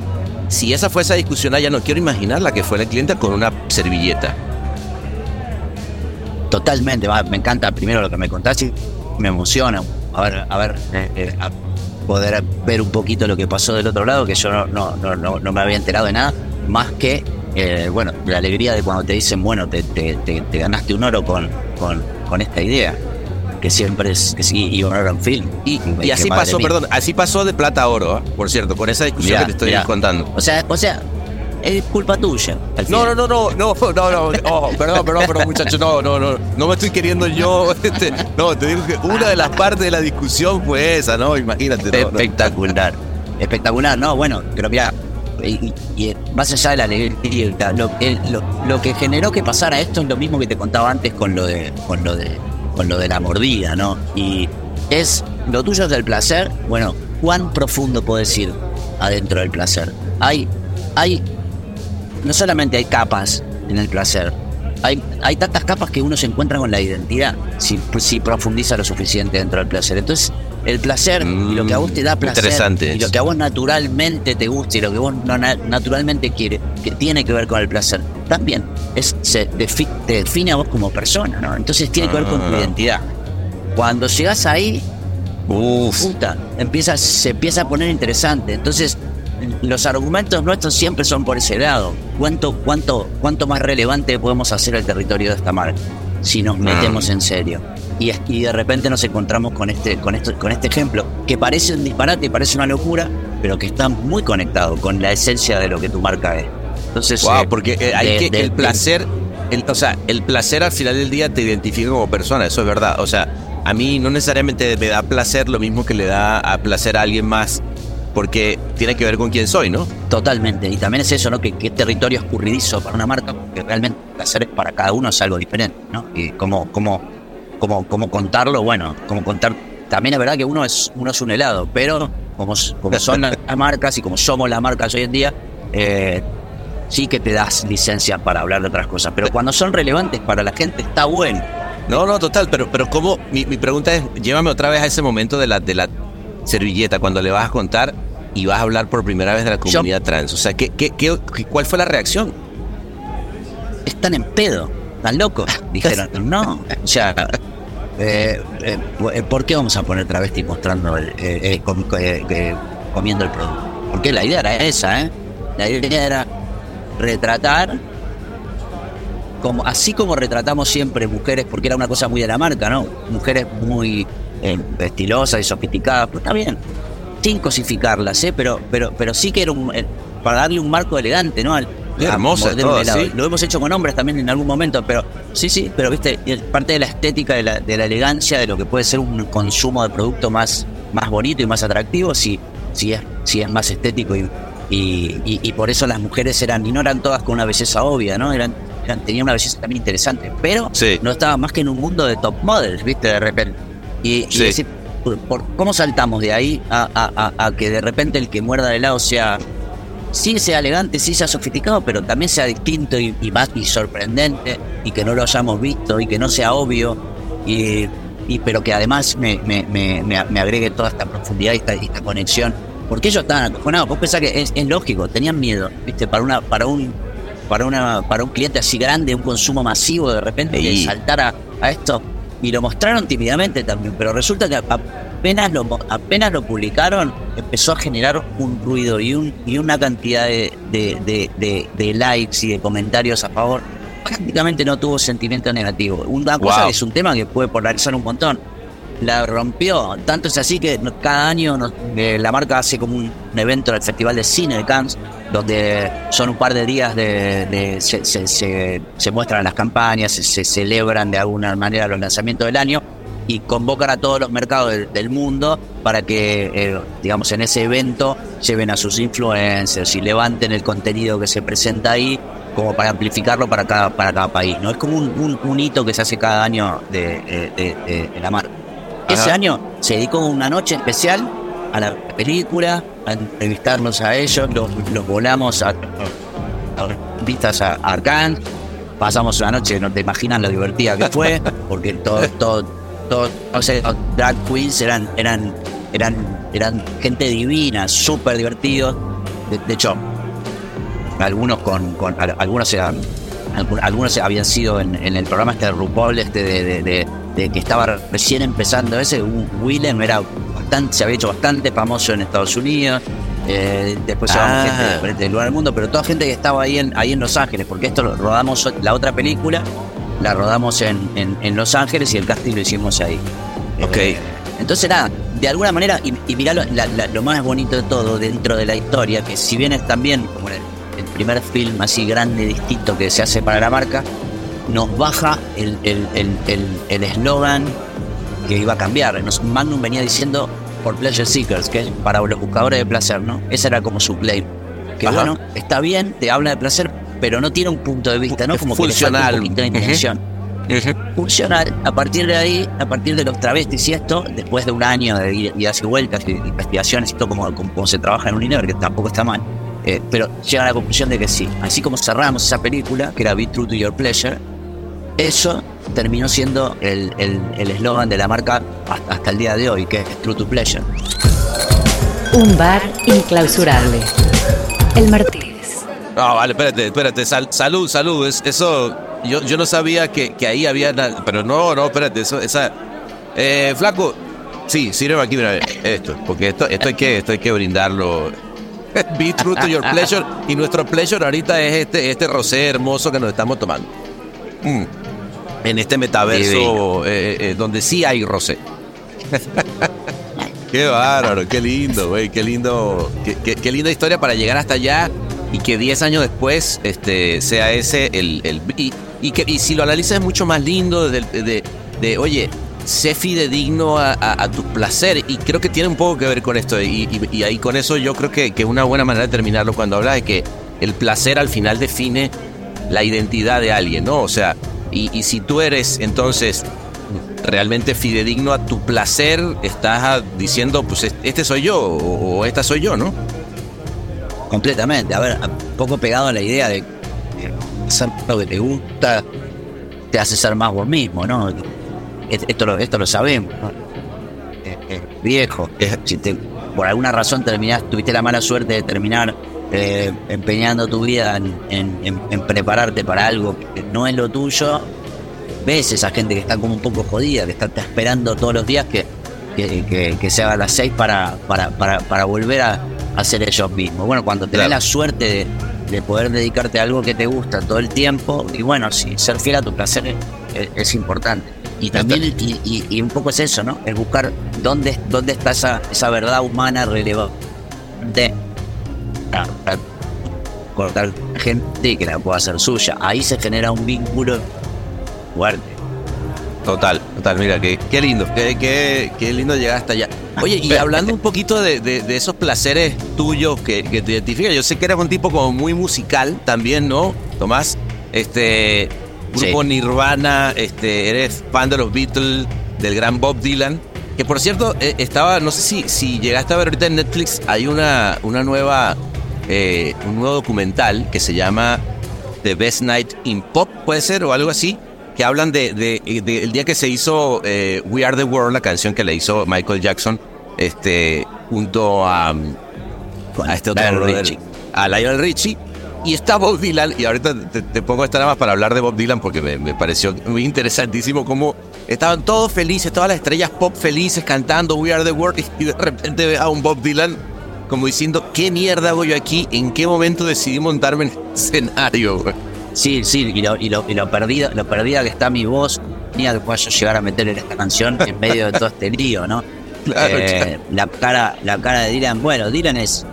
si esa fue esa discusión allá, no quiero imaginar la que fue la clienta con una servilleta. Totalmente, me encanta primero lo que me contaste, me emociona. A ver, a ver, eh, a poder ver un poquito lo que pasó del otro lado, que yo no, no, no, no me había enterado de nada, más que, eh, bueno, la alegría de cuando te dicen, bueno, te, te, te, te ganaste un oro con, con, con esta idea que siempre es que sí y honor film. Y, y así pasó, perdón, así pasó de plata a oro, ¿eh? por cierto, con esa discusión mirá, que te estoy mirá. contando. O sea, o sea, es culpa tuya. No, no, no, no, no, no, no, oh, perdón, perdón, perdón, muchacho, no, no, no, no me estoy queriendo yo, este, no, te digo que una de las partes de la discusión fue esa, ¿no? Imagínate. No, Espectacular, no. espectacular, no, bueno, pero mira, y, y, más allá de la alegría, lo, lo, lo, que generó que pasara esto es lo mismo que te contaba antes con lo de, con lo de con lo de la mordida, ¿no? Y es lo tuyo es del placer. Bueno, ¿cuán profundo puedes ir adentro del placer? Hay, hay, no solamente hay capas en el placer, hay, hay tantas capas que uno se encuentra con la identidad si, si profundiza lo suficiente dentro del placer. Entonces, el placer mm, y lo que a vos te da placer y lo que a vos naturalmente te gusta y lo que vos no, naturalmente quieres, que tiene que ver con el placer, también es, se defi te define a vos como persona, ¿no? Entonces tiene que ver con tu identidad. Cuando llegas ahí, Uf. puta, empieza, se empieza a poner interesante. Entonces, los argumentos nuestros siempre son por ese lado. ¿Cuánto, cuánto, cuánto más relevante podemos hacer el territorio de esta marca si nos metemos en serio? Y, y, de repente nos encontramos con este, con, esto, con este ejemplo, que parece un disparate, parece una locura, pero que está muy conectado con la esencia de lo que tu marca es. Entonces, wow, eh, porque eh, hay de, que de, el placer, el, o sea, el placer al final del día te identifica como persona, eso es verdad. O sea, a mí no necesariamente me da placer lo mismo que le da a placer a alguien más, porque tiene que ver con quién soy, ¿no? Totalmente. Y también es eso, ¿no? Que, que territorio escurridizo para una marca, porque realmente el placer es para cada uno es algo diferente, ¿no? Y cómo, cómo, cómo, cómo contarlo, bueno, cómo contar. También es verdad que uno es, uno es un helado, pero como, como son las marcas y como somos las marcas hoy en día, eh, sí que te das licencia para hablar de otras cosas. Pero cuando son relevantes para la gente, está bueno. No, no, total, pero, pero ¿cómo? Mi, mi pregunta es, llévame otra vez a ese momento de la, de la servilleta, cuando le vas a contar y vas a hablar por primera vez de la comunidad Yo, trans. O sea, ¿qué, qué, qué, cuál fue la reacción? Están en pedo, están locos. Dijeron, no, o sea, eh, eh, ¿por qué vamos a poner travesti mostrando, el, eh, com, comiendo el producto? Porque la idea era esa, ¿eh? La idea era retratar, como, así como retratamos siempre mujeres, porque era una cosa muy de la marca, ¿no? Mujeres muy eh, estilosas y sofisticadas, pues está bien, sin cosificarlas, ¿eh? Pero, pero, pero sí que era un, eh, para darle un marco elegante, ¿no? Hermosa todo, ¿sí? Lo hemos hecho con hombres también en algún momento, pero sí, sí, pero viste, parte de la estética, de la, de la elegancia, de lo que puede ser un consumo de producto más, más bonito y más atractivo, si, si, es, si es más estético y, y, y, y, por eso las mujeres eran, y no eran todas con una belleza obvia, ¿no? Eran, eran tenían una belleza también interesante, pero sí. no estaban más que en un mundo de top models, ¿viste? De repente. Y, sí. decir, por, por, ¿cómo saltamos de ahí a, a, a, a, que de repente el que muerda de lado sea, sí sea elegante, sí sea sofisticado, pero también sea distinto y, y más y sorprendente, y que no lo hayamos visto, y que no sea obvio, y, y pero que además me, me, me, me agregue toda esta profundidad y esta, esta conexión porque ellos estaban acojonados. Vos pensás que es, es lógico, tenían miedo, ¿viste? Para una, para un, para una, para un cliente así grande, un consumo masivo, de repente, Y- saltar a, a esto. Y lo mostraron tímidamente también, pero resulta que apenas lo, apenas lo publicaron, empezó a generar un ruido y, un, y una cantidad de, de, de, likes y de comentarios a favor. Prácticamente no tuvo sentimiento negativo. Una cosa Wow. es un tema que puede polarizar un montón la rompió. Tanto es así que cada año nos- eh, la marca hace como un, un evento en el Festival de Cine de Cannes, donde son un par de días de, de- se, se- se- se muestran las campañas, se celebran de alguna manera los lanzamientos del año y convocan a todos los mercados del, del mundo para que, eh, digamos, en ese evento lleven a sus influencers y levanten el contenido que se presenta ahí como para amplificarlo para cada, para cada país. ¿no? Es como un, un- un hito que se hace cada año de, de- de- de- de la marca. Ese Ajá. año se dedicó una noche especial a la película, a entrevistarlos a ellos, los, los volamos a, a vistas a Arcán, pasamos una noche, no te imaginas lo divertida que fue, porque todo, todo, todo, o sea, los drag queens eran, eran, eran, eran gente divina, súper divertidos. De, de hecho, algunos con, con al- algunos eran algunos habían sido en, en el programa este de RuPaul este de, de- de- de que estaba recién empezando ese Wi- Willem era bastante se había hecho bastante famoso en Estados Unidos eh, después llevamos Ah. gente de diferentes lugares del mundo pero toda gente que estaba ahí en ahí en Los Ángeles porque esto lo rodamos la otra película la rodamos en, en, en Los Ángeles y el casting lo hicimos ahí Ok. Eh, entonces nada, de alguna manera, y, y mirá lo, la- la- lo más bonito de todo dentro de la historia, que si bien es también como el, el primer film así grande, distinto que se hace para la marca, nos baja el el- el- el- el eslogan que iba a cambiar. Nos, Magnum venía diciendo por Pleasure Seekers, que es para los buscadores de placer, ¿no? Ese era como su claim. Que Ajá. bueno, está bien, te habla de placer, pero no tiene un punto de vista, ¿no? Como que le falta funcional. un intención funcional. A partir de ahí, a partir de los travestis y esto, después de un año de id- idas y vueltas, y de investigaciones y todo como, como, como se trabaja en Unilever, que tampoco está mal, eh, pero llega a la conclusión de que sí. Así como cerramos esa película, que era Be True to Your Pleasure, eso terminó siendo el el- el eslogan de la marca hasta, hasta el día de hoy, que es True to Pleasure. Un bar inclausurable. El Martínez. No, vale, espérate, espérate. Sal- salud, salud. Es, eso, yo, yo no sabía que, que ahí había nada. Pero no, no, espérate. Eso, esa. Eh, flaco, sí, sirve aquí, mira, esto. Porque esto, esto hay que, esto hay que brindarlo. Be true to your pleasure. Y nuestro pleasure ahorita es este, este rosé hermoso que nos estamos tomando. Mm. En este metaverso eh, eh, donde sí hay rosé. Qué bárbaro, qué lindo, güey, qué lindo, qué, qué- qué linda historia para llegar hasta allá y que 10 años después este, sea ese el... el y, y que, y si lo analizas es mucho más lindo de, de, de, oye, sé fidedigno a, a, a tu placer y creo que tiene un poco que ver con esto y, y- ahí con eso yo creo que, que una buena manera de terminarlo cuando habla de que el placer al final define la identidad de alguien, ¿no? O sea, y, y si tú eres entonces realmente fidedigno a tu placer, estás diciendo, pues es- este soy yo o, o esta soy yo, ¿no? Completamente. A ver, un poco pegado a la idea de hacer lo que te gusta te hace ser más vos mismo, ¿no? Esto lo, esto lo sabemos. ¿no? Viejo. Si te, por alguna razón terminás, tuviste la mala suerte de terminar eh, empeñando tu vida en, en- prepararte para algo que no es lo tuyo, ves esa gente que está como un poco jodida, que está esperando todos los días que, que, que- que se haga las seis para, para, para, para volver a, a ser ellos mismos. Bueno, cuando tenés Claro. la suerte de, de poder dedicarte a algo que te gusta todo el tiempo, y bueno, sí, ser fiel a tu placer es, es- es importante. Y también, y, y- y un poco es eso, ¿no? Es buscar dónde, dónde está esa, esa verdad humana relevante para cortar gente y que la pueda hacer suya. Ahí se genera un vínculo fuerte. Total, total, mira, qué, qué lindo, qué, qué, qué lindo llegar hasta allá. Oye, y hablando un poquito de, de- de esos placeres tuyos que, que te identifican, yo sé que eras un tipo como muy musical también, ¿no, Tomás? Este, grupo Sí. Nirvana, este, eres fan de los Beatles, del gran Bob Dylan, que por cierto, eh, estaba, no sé si, si llegaste a ver ahorita en Netflix, hay una, una nueva, eh, un nuevo documental que se llama The Best Night in Pop, puede ser, o algo así, que hablan de, de- de el día que se hizo eh, We Are the World, la canción que le hizo Michael Jackson, este, junto a, a este otro Richie. a Lionel Richie. Y está Bob Dylan, y ahorita te, pongo esta nada más para hablar de Bob Dylan porque me, pareció muy interesantísimo cómo estaban todos felices, todas las estrellas pop felices cantando We Are the World y de repente ve a un Bob Dylan como diciendo, ¿qué mierda hago yo aquí? ¿En qué momento decidí montarme en el escenario? Sí, sí, y lo, y lo, y lo perdida, lo perdida que está mi voz, mía que pueda yo llegar a meter en esta canción en medio de todo este lío, ¿no? Eh, la cara, la cara de Dylan, bueno, Dylan es,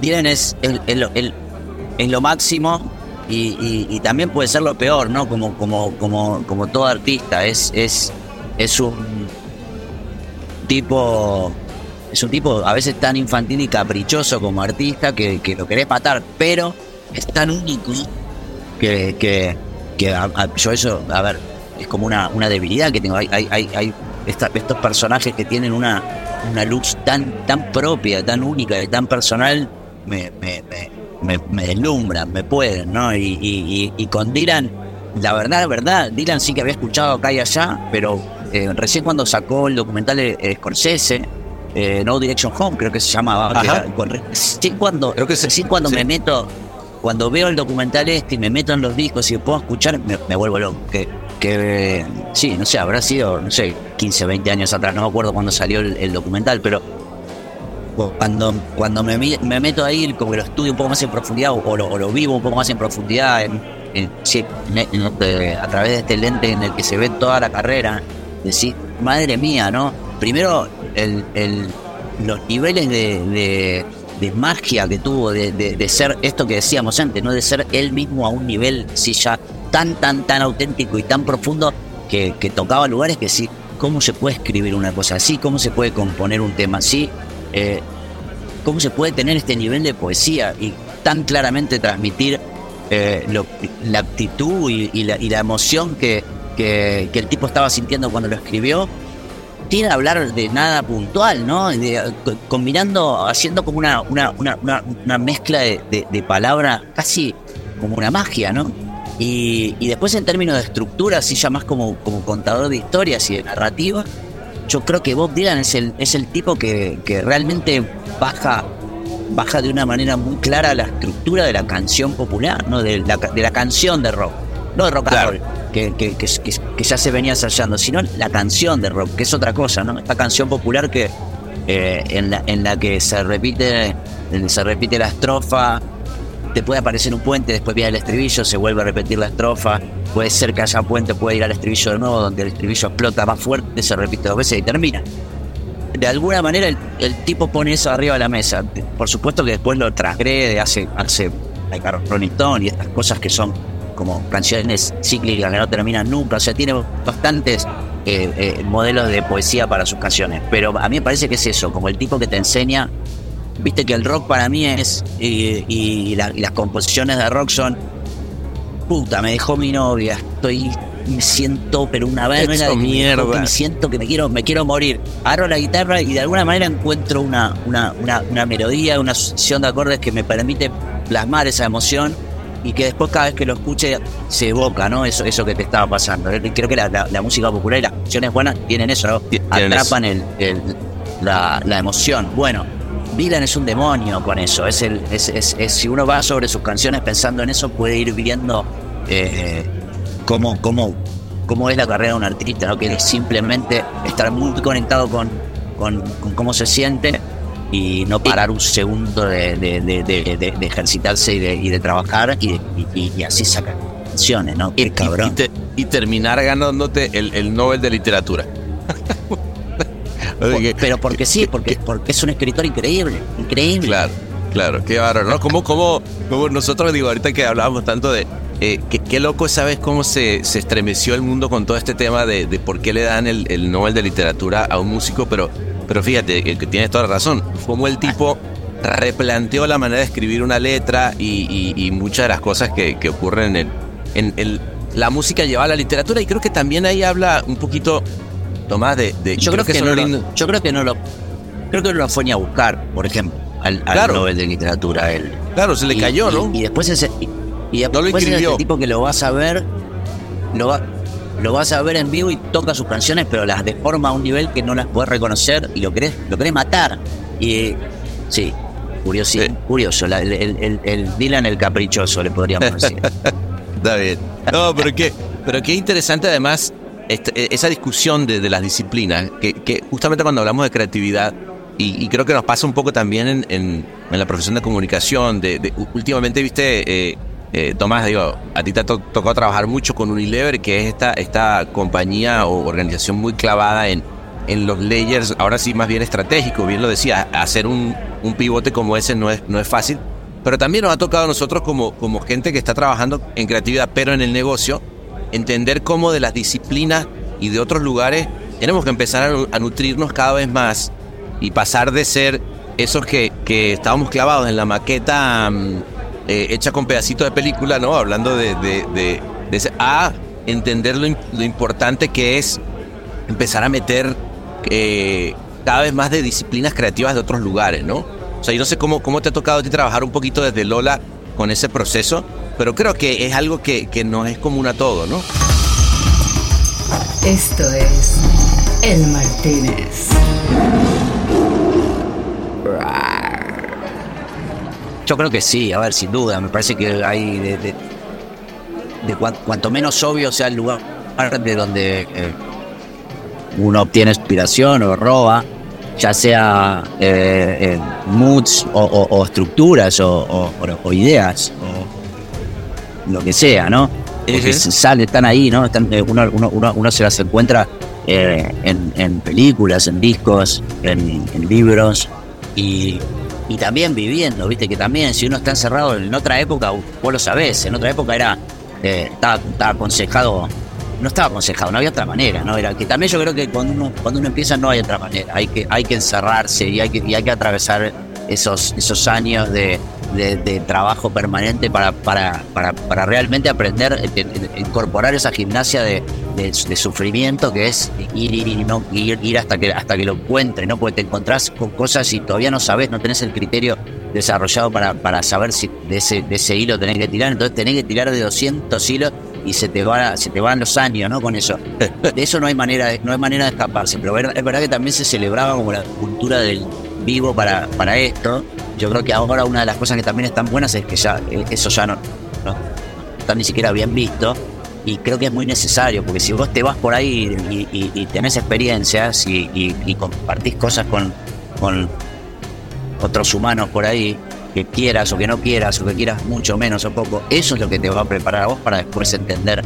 Dylan es el, el, el, lo máximo y, también puede ser lo peor, ¿no? Como, como, como, como todo artista, es, es, es un tipo, es un tipo a veces tan infantil y caprichoso como artista que, que lo querés matar, pero es tan único que, que, que yo eso, a ver, es como una, una debilidad que tengo. Hay, hay, hay estos personajes que tienen una, una luz tan, tan propia, tan única y tan personal, me, me, me, me deslumbran, me pueden, ¿no? Y, y, y, con Dylan, la verdad, la verdad, Dylan sí que había escuchado acá y allá, pero eh, recién cuando sacó el documental de Scorsese, eh, No Direction Home, creo que se llamaba, sí, cuando, creo que sí, cuando me meto cuando veo el documental este y me meto en los discos y puedo escuchar, me, vuelvo loco. Que, que sí, no sé, habrá sido, no sé, 15, 20 años atrás, no me acuerdo cuando salió el, documental, pero cuando, cuando me, me, meto ahí, como que lo estudio un poco más en profundidad o, lo, vivo un poco más en profundidad, en, a través de este lente en el que se ve toda la carrera, decir, madre mía, ¿no? Primero, el, el, los niveles de magia que tuvo, de, de, ser esto que decíamos antes, ¿no? De ser él mismo a un nivel, ya tan, tan, tan auténtico y tan profundo que, que tocaba lugares que sí, ¿cómo se puede escribir una cosa así? ¿Cómo se puede componer un tema así? Eh, ¿Cómo se puede tener este nivel de poesía y tan claramente transmitir eh, la actitud y, la, y, la, emoción que, que, que el tipo estaba sintiendo cuando lo escribió? Tiene hablar de nada puntual, ¿no? combinando, haciendo como una, una, una, una mezcla de, de, palabras casi como una magia, ¿no? Y, y, después en términos de estructura, así ya más como, como contador de historias y de narrativa, yo creo que Bob Dylan es el, es el tipo que, que realmente baja, baja de una manera muy clara la estructura de la canción popular, ¿no? De la, de la canción de rock, no de rock and roll que, que, que, ya se venía ensayando, sino la canción de rock, que es otra cosa, ¿no? Esta canción popular que eh, en, la, en la que se repite, se repite la estrofa, te puede aparecer un puente, después viene el estribillo, se vuelve a repetir la estrofa, puede ser que haya un puente, puede ir al estribillo de nuevo, donde el estribillo explota más fuerte, se repite dos veces y termina. De alguna manera el, tipo pone eso arriba de la mesa. Por supuesto que después lo transgrede, hace, hace Rolling Stone y estas cosas que son como canciones cíclicas que no terminan nunca, o sea, tiene bastantes eh, eh, modelos de poesía para sus canciones, pero a mí me parece que es eso, como el tipo que te enseña, viste que el rock para mí es, y, las composiciones de rock son, puta, me dejó mi novia, estoy me siento, pero una vez no mierda. me siento que me quiero, me quiero morir. Agarro la guitarra y de alguna manera encuentro una, una, una, una melodía, una sucesión de acordes que me permite plasmar esa emoción y que después cada vez que lo escuche se evoca, ¿no? Eso, eso que te estaba pasando. Creo que la, música popular y las canciones buenas tienen eso, ¿no? Atrapan El, la, emoción. Bueno, Dylan es un demonio con eso. Es el, es, es, si uno va sobre sus canciones pensando en eso, puede ir viendo eh, cómo, cómo, cómo es la carrera de un artista, ¿no? Que es simplemente estar muy conectado con, con, con cómo se siente y no parar un segundo de, de, ejercitarse y de, trabajar y, así sacar canciones, ¿no? Ir cabrón. Y, terminar ganándote el, el Nobel de Literatura. pero porque sí, porque, porque es un escritor increíble, increíble. Claro, claro, qué bárbaro, ¿no? Como, como, como nosotros, digo, ahorita que hablábamos tanto de, eh, qué, loco sabes cómo se, se, estremeció el mundo con todo este tema de, de por qué le dan el, el, Nobel de Literatura a un músico, pero pero fíjate, que tienes toda la razón. Como el tipo replanteó la manera de escribir una letra y, muchas de las cosas que, ocurren en, en el, la música lleva a la literatura. Y creo que también ahí habla un poquito, Tomás, de. yo, creo que, no lo, yo creo que no lo. Creo que no lo fue ni a buscar, por ejemplo, al, Nobel de Literatura él. Claro, se le cayó, ¿no? Y, después ese. Y, después ese tipo que lo vas a ver. Lo va, lo vas a ver en vivo y toca sus canciones, pero las deforma a un nivel que no las puedes reconocer y lo querés, lo querés matar. Y sí, Curioso, curioso el, el, el, Dylan el caprichoso, le podríamos decir. Está bien. No, pero qué, pero qué interesante además este, e, esa discusión de, las disciplinas, que, justamente cuando hablamos de creatividad, y, creo que nos pasa un poco también en, en, la profesión de comunicación, de, últimamente viste, eh, eh, Tomás, digo, a ti te ha tocado trabajar mucho con Unilever, que es esta, esta compañía o organización muy clavada en, en los layers, ahora sí más bien estratégico, bien lo decía, hacer un, un pivote como ese no es, no es fácil, pero también nos ha tocado a nosotros como, como gente que está trabajando en creatividad, pero en el negocio, entender cómo de las disciplinas y de otros lugares tenemos que empezar a, nutrirnos cada vez más y pasar de ser esos que, que estábamos clavados en la maqueta mm, eh, hecha con pedacitos de película, ¿no? Hablando de, de, ese, a entender lo, lo, importante que es empezar a meter eh, cada vez más de disciplinas creativas de otros lugares, ¿no? O sea, yo no sé cómo, cómo te ha tocado a ti trabajar un poquito desde Lola con ese proceso, pero creo que es algo que, que no es común a todo, ¿no? Esto es El Martínez. Yo creo que sí, a ver, sin duda, me parece que hay de, de, cuanto menos obvio sea el lugar de donde eh, uno obtiene inspiración o roba, ya sea eh, eh, moods o, estructuras o, ideas o lo que sea, ¿no? sale, están ahí, ¿no? Eh, uno, uno, uno, se las encuentra en, películas, en discos, en, libros y, y, también viviendo, ¿viste? Que también si uno está encerrado en otra época, vos lo sabés, en otra época era, estaba, estaba aconsejado no estaba aconsejado, no había otra manera, ¿no? Era que también yo creo que cuando uno, cuando uno empieza no hay otra manera, hay que, hay que encerrarse y hay que, hay que atravesar esos, esos años de, de, trabajo permanente para, para, para, para realmente aprender, eh, incorporar esa gimnasia de, de, sufrimiento que es ir, ir, ir, no, ir, ir hasta que hasta que lo encuentres, ¿no? Porque te encontrás con cosas y todavía no sabes, no tenés el criterio desarrollado para, para saber si de ese, de ese hilo tenés que tirar, entonces tenés que tirar de 200 hilos y se te va se te van los años no con eso. De eso no hay manera de, no hay manera de escaparse pero es verdad que también se celebraba como la cultura del vivo para para esto yo creo que ahora una de las cosas que también están buenas es que ya eh, eso ya no, está ni siquiera bien visto y creo que es muy necesario porque si vos te vas por ahí y, tenés experiencias y, compartís cosas con, con otros humanos por ahí que quieras o que no quieras, o que quieras mucho menos o poco, eso es lo que te va a preparar a vos para después entender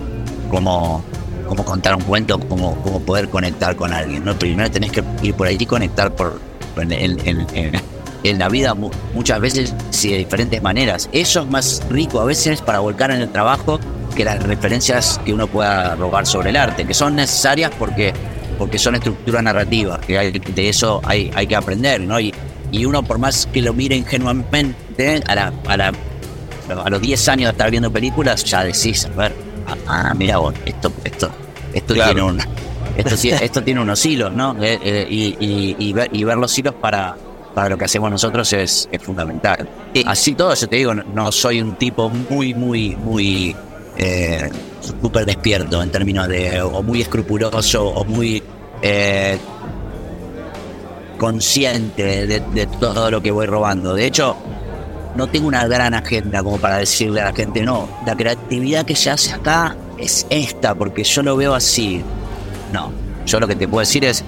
cómo, cómo contar un cuento, cómo, cómo poder conectar con alguien. ¿no? Primero tenés que ir por ahí y conectar por, en, la vida muchas veces y de diferentes maneras. Eso es más rico a veces para volcar en el trabajo que las referencias que uno pueda robar sobre el arte, que son necesarias porque, porque son estructuras narrativas, que de eso hay, hay que aprender, ¿no? Y, y uno por más que lo mire ingenuamente, a, la, a, la, a los 10 años de estar viendo películas, ya decís, a ver, ah, ah mira vos, esto, esto, esto tiene un... Esto, esto tiene unos hilos, ¿no? Eh, eh, y, y, ver, y ver los hilos para, para lo que hacemos nosotros es, fundamental. Así todo, yo te digo, no, soy un tipo muy, muy, muy eh, súper despierto en términos de, o muy escrupuloso, o muy eh, consciente de, todo lo que voy robando. De hecho, no tengo una gran agenda como para decirle a la gente, no, la creatividad que se hace acá es esta, porque yo lo veo así. No, yo lo que te puedo decir es,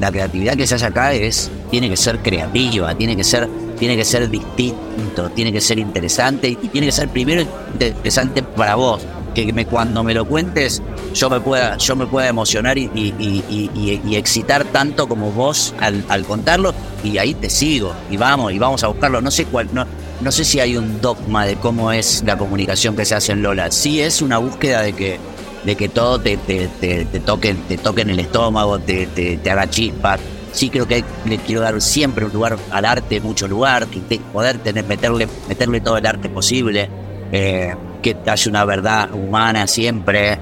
la creatividad que se hace acá es, tiene que ser creativa, tiene que ser, tiene que ser distinto, tiene que ser interesante y tiene que ser primero interesante para vos que cuando me lo cuentes yo me pueda, yo me pueda emocionar y, y, excitar tanto como vos al, contarlo y ahí te sigo y vamos y vamos a buscarlo. No sé cuál, no, no sé si hay un dogma de cómo es la comunicación que se hace en Lola. Sí es una búsqueda de que, de que todo te, te, te, toque, te toque en el estómago, te, te, haga chispas. Sí creo que le quiero dar siempre un lugar al arte, mucho lugar, poder tener, meterle, meterle todo el arte posible. Eh, que haya una verdad humana siempre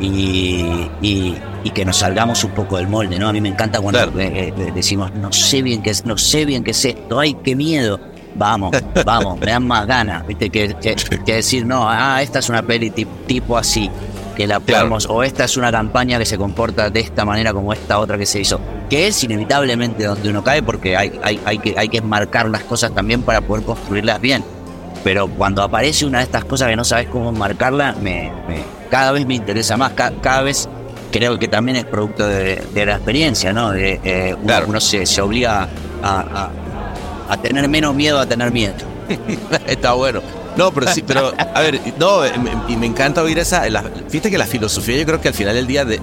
y, y, que nos salgamos un poco del molde, ¿no? A mí me encanta cuando eh, eh, decimos, no sé bien qué es, no sé bien qué es esto, ay, qué miedo. Vamos, vamos, me dan más ganas, ¿viste? Que, que, decir, no, ah, esta es una peli tipo, así. Que la podemos, o esta es una campaña que se comporta de esta manera como esta otra que se hizo, que es inevitablemente donde uno cae porque hay, hay, hay, que, hay que marcar las cosas también para poder construirlas bien. Pero cuando aparece una de estas cosas que no sabes cómo marcarla, me, cada vez me interesa más, cada, vez creo que también es producto de, la experiencia, ¿no? De, eh, uno, se, se, obliga a, a tener menos miedo a tener miedo. Está bueno. No, pero sí, pero a ver, no, y me encanta oír esa. fíjate que la filosofía, yo creo que al final del día de,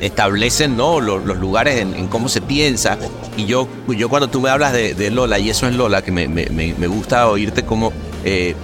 establecen ¿no? los, lugares en, cómo se piensa. Y yo, yo cuando tú me hablas de, Lola, y eso es Lola, que me, me, gusta oírte como. Eh,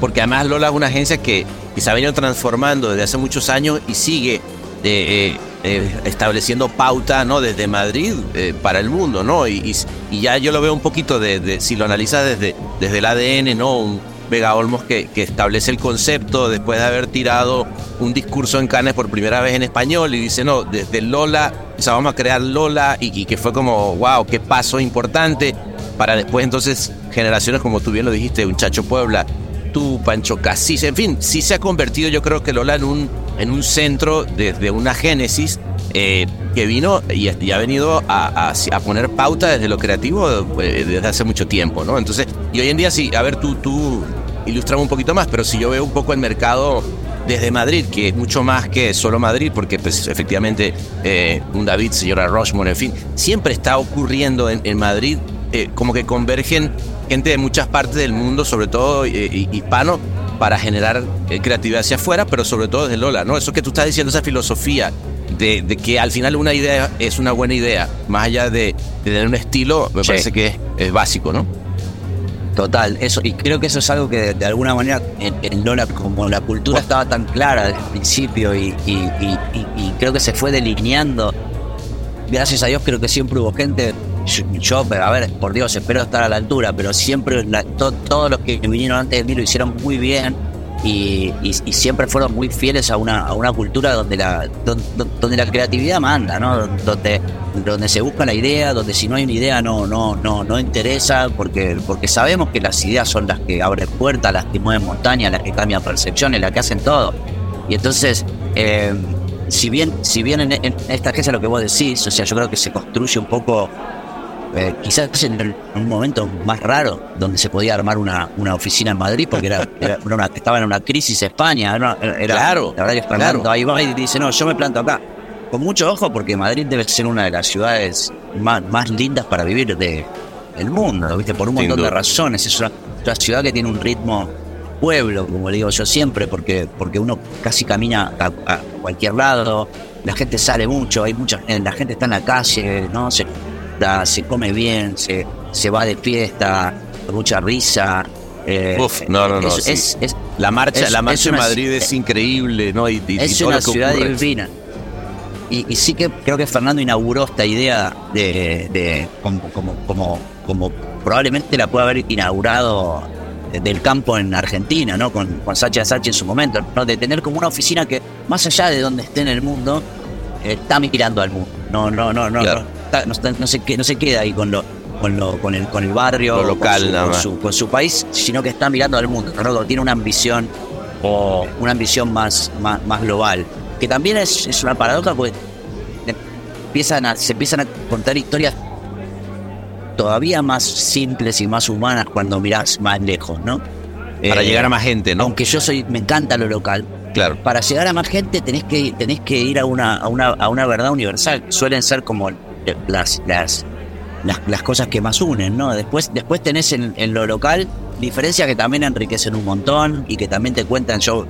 porque además Lola es una agencia que, se ha venido transformando desde hace muchos años y sigue. Eh, eh, estableciendo pauta ¿no? desde Madrid para el mundo, ¿no? Y, y, ya yo lo veo un poquito de, si lo analizas desde, desde el ADN, ¿no? Vega Olmos que, establece el concepto después de haber tirado un discurso en Cannes por primera vez en español y dice, no, desde Lola, o sea, vamos a crear Lola y, que fue como, wow, qué paso importante para después entonces generaciones como tú bien lo dijiste, un Chacho Puebla, tú, Pancho Casís, en fin, sí se ha convertido yo creo que Lola en un, en un centro desde una génesis eh, que vino y, ha venido a, poner pauta desde lo creativo eh, desde hace mucho tiempo, ¿no? Entonces, y hoy en día sí, a ver, tú, tú ilustrame un poquito más, pero si yo veo un poco el mercado desde Madrid, que es mucho más que solo Madrid, porque pues, efectivamente eh, un David, señora Rushmore, en fin, siempre está ocurriendo en, Madrid, como que convergen gente de muchas partes del mundo, sobre todo hispano, para generar creatividad hacia afuera, pero sobre todo desde Lola, ¿no? Eso que tú estás diciendo, esa filosofía de, que al final una idea es una buena idea, más allá de, tener un estilo, me parece que es, básico, ¿no? Total, eso, y creo que eso es algo que de, alguna manera en, Lola, como la cultura estaba tan clara desde el principio y, creo que se fue delineando, gracias a Dios creo que siempre hubo gente, yo, a ver, por Dios, espero estar a la altura, pero siempre todos los que vinieron antes de mí lo hicieron muy bien y, siempre fueron muy fieles a una, a una cultura donde la, donde, la creatividad manda, ¿no? Donde, donde se busca la idea, donde si no hay una idea no, no, no, no interesa, porque, porque sabemos que las ideas son las que abren puertas, las que mueven montañas, las que cambian percepciones, las que hacen todo. Y entonces, eh, si bien, si bien en, en esta agencia lo que vos decís, o sea, yo creo que se construye un poco eh, quizás en un momento más raro donde se podía armar una, una oficina en Madrid porque era, estaba en una crisis España. Era, claro, la verdad que Fernando ahí va y dice, no, yo me planto acá. Con mucho ojo porque Madrid debe ser una de las ciudades más, más lindas para vivir de, del mundo, ¿viste? Por un montón de razones. Es una, ciudad que tiene un ritmo pueblo, como le digo yo siempre, porque, porque uno casi camina a, cualquier lado, la gente sale mucho, hay mucha, la gente está en la calle, ¿no? Se, se come bien, se, se va de fiesta, mucha risa. Eh, no, no, no. Es, la marcha, la marcha en Madrid es increíble, ¿no? Y, es una ciudad divina. Y, sí que creo que Fernando inauguró esta idea de, como, como, como, probablemente la puede haber inaugurado del campo en Argentina, ¿no? Con, con Sacha Sachi en su momento, ¿no? De tener como una oficina que, más allá de donde esté en el mundo, está mirando al mundo. No, no, no, no no, se, no se queda ahí con lo, con, lo, con, el, con el barrio, local, con, su, con, su, país, sino que está mirando al mundo. Tiene una ambición o una ambición más, más, global. Que también es, es una paradoja porque empiezan a, se empiezan a contar historias todavía más simples y más humanas cuando mirás más lejos, ¿no? Para eh, llegar a más gente, ¿no? Aunque yo soy, me encanta lo local. Claro. Para llegar a más gente tenés que, tenés que ir a una, a una, a una verdad universal. Suelen ser como las, las, las, cosas que más unen, ¿no? Después, después tenés en, lo local diferencias que también enriquecen un montón y que también te cuentan. Yo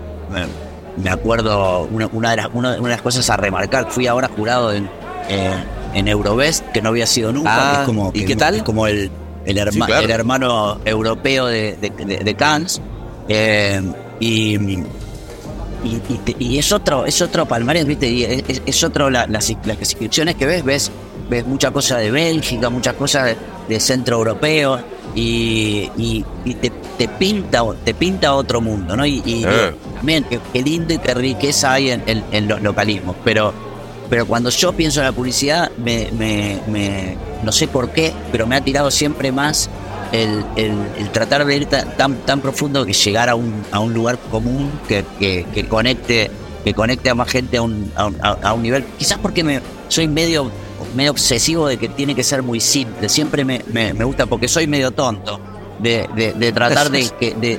me acuerdo, una, de las, una, de las cosas a remarcar, fui ahora jurado en, eh, en Eurovest, que no había sido nunca. Ah, como, ¿Y qué tal? como el, el, el hermano europeo de, de, Cannes. Eh, y, y, es otro, es otro palmarés, ¿viste? es, otro las, las inscripciones que ves, ves ves mucha cosa de Bélgica, muchas cosas de, centro europeo y, te, pinta te pinta otro mundo, ¿no? Y, eh. también qué, lindo y qué riqueza hay en, los localismos, pero pero cuando yo pienso en la publicidad, me, me, no sé por qué, pero me ha tirado siempre más el, tratar de ir tan, tan profundo que llegar a un, a un lugar común que, que, conecte que conecte a más gente a un, a un, nivel. Quizás porque me, soy medio, medio obsesivo de que tiene que ser muy simple. Siempre me, me, gusta porque soy medio tonto. De, de, tratar de que, de,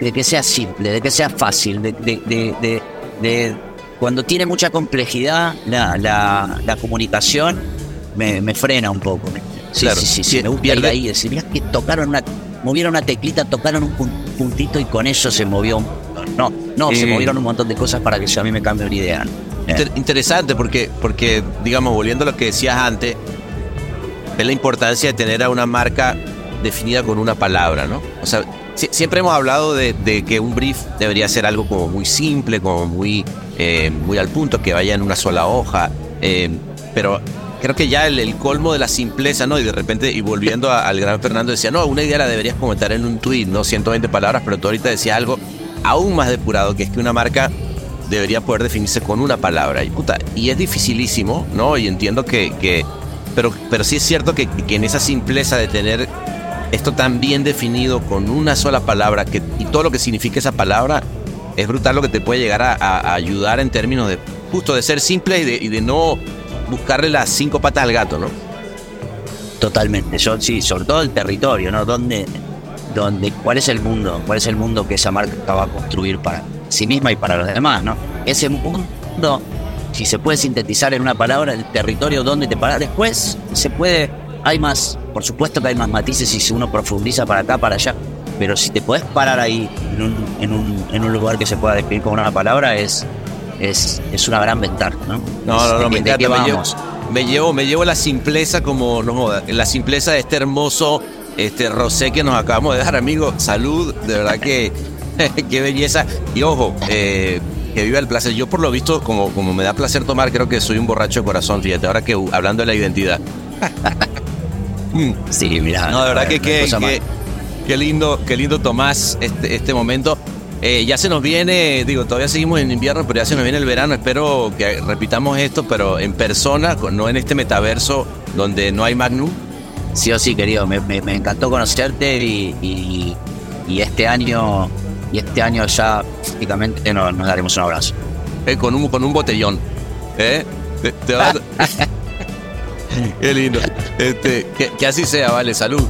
de, que sea simple, de que sea fácil, de, de, cuando tiene mucha complejidad la, la, la comunicación me, me, frena un poco. Sí, sí, sí, me gusta ir ahí decir, mira que tocaron una, movieron una teclita, tocaron un puntito y con eso se movió. No, no, se movieron un montón de cosas para que a mí me cambie una idea. Interesante porque, porque, digamos, volviendo a lo que decías antes, es la importancia de tener a una marca definida con una palabra, ¿no? O sea, siempre hemos hablado de, que un brief debería ser algo como muy simple, como muy, eh, muy al punto, que vaya en una sola hoja. Eh, pero creo que ya el, colmo de la simpleza, ¿no? Y de repente, y volviendo al gran Fernando, decía, no, una idea la deberías comentar en un tweet, ¿no? 120 palabras, pero tú ahorita decías algo aún más depurado, que es que una marca debería poder definirse con una palabra. Y, puta, y es dificilísimo, ¿no? Y entiendo que, que pero, pero sí es cierto que, que, en esa simpleza de tener esto tan bien definido con una sola palabra que, y todo lo que significa esa palabra, es brutal lo que te puede llegar a, ayudar en términos de justo de ser simple y de, no buscarle las cinco patas al gato, ¿no? Totalmente, yo sí, sobre todo el territorio, ¿no? ¿Dónde, dónde, ¿Cuál es el mundo? ¿Cuál es el mundo que esa marca va a construir para sí misma y para los demás, ¿no? Ese mundo, si se puede sintetizar en una palabra, el territorio donde te paras después, se puede, hay más, por supuesto que hay más matices y si uno profundiza para acá, para allá, pero si te puedes parar ahí en un, en un, en un lugar que se pueda definir con una palabra, es, es, es una gran ventaja, ¿no? No, no, no, me encanta. Me llevo, me llevo, la simpleza como, no la simpleza de este hermoso este rosé que nos acabamos de dar, amigo. Salud, de verdad que qué belleza. Y ojo, eh, que viva el placer. Yo por lo visto, como, como me da placer tomar, creo que soy un borracho de corazón, fíjate, ahora que hablando de la identidad. sí, mira. No, de verdad que, que, qué lindo, qué lindo Tomás este, este momento. Eh, ya se nos viene, digo, todavía seguimos en invierno, pero ya se nos viene el verano. Espero que repitamos esto, pero en persona, no en este metaverso donde no hay Magnum. Sí o sí, querido, me, encantó conocerte y, este año y este año ya prácticamente nos, daremos un abrazo. Eh, con, un, con un botellón. ¿Eh? Qué lindo. Este, que así sea, vale, salud.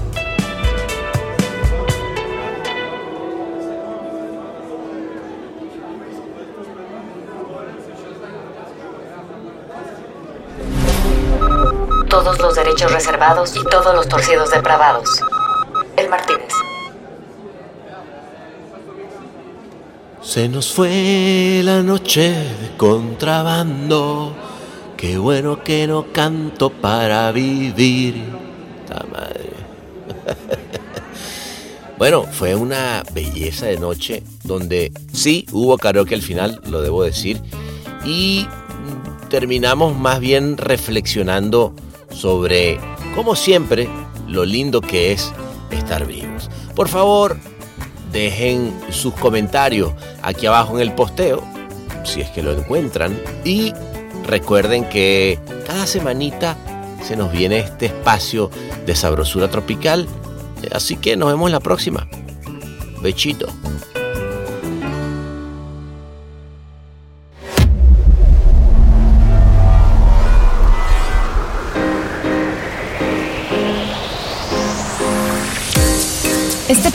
todos los derechos reservados y todos los torcidos depravados. El Martínez. Se nos fue la noche de contrabando. Qué bueno que no canto para vivir. ¡Ta madre! bueno, fue una belleza de noche donde sí hubo karaoke al final, lo debo decir. Y terminamos más bien reflexionando sobre, como siempre, lo lindo que es estar vivos. Por favor, dejen sus comentarios aquí abajo en el posteo, si es que lo encuentran, y recuerden que cada semanita se nos viene este espacio de sabrosura tropical, así que nos vemos la próxima. Bechito.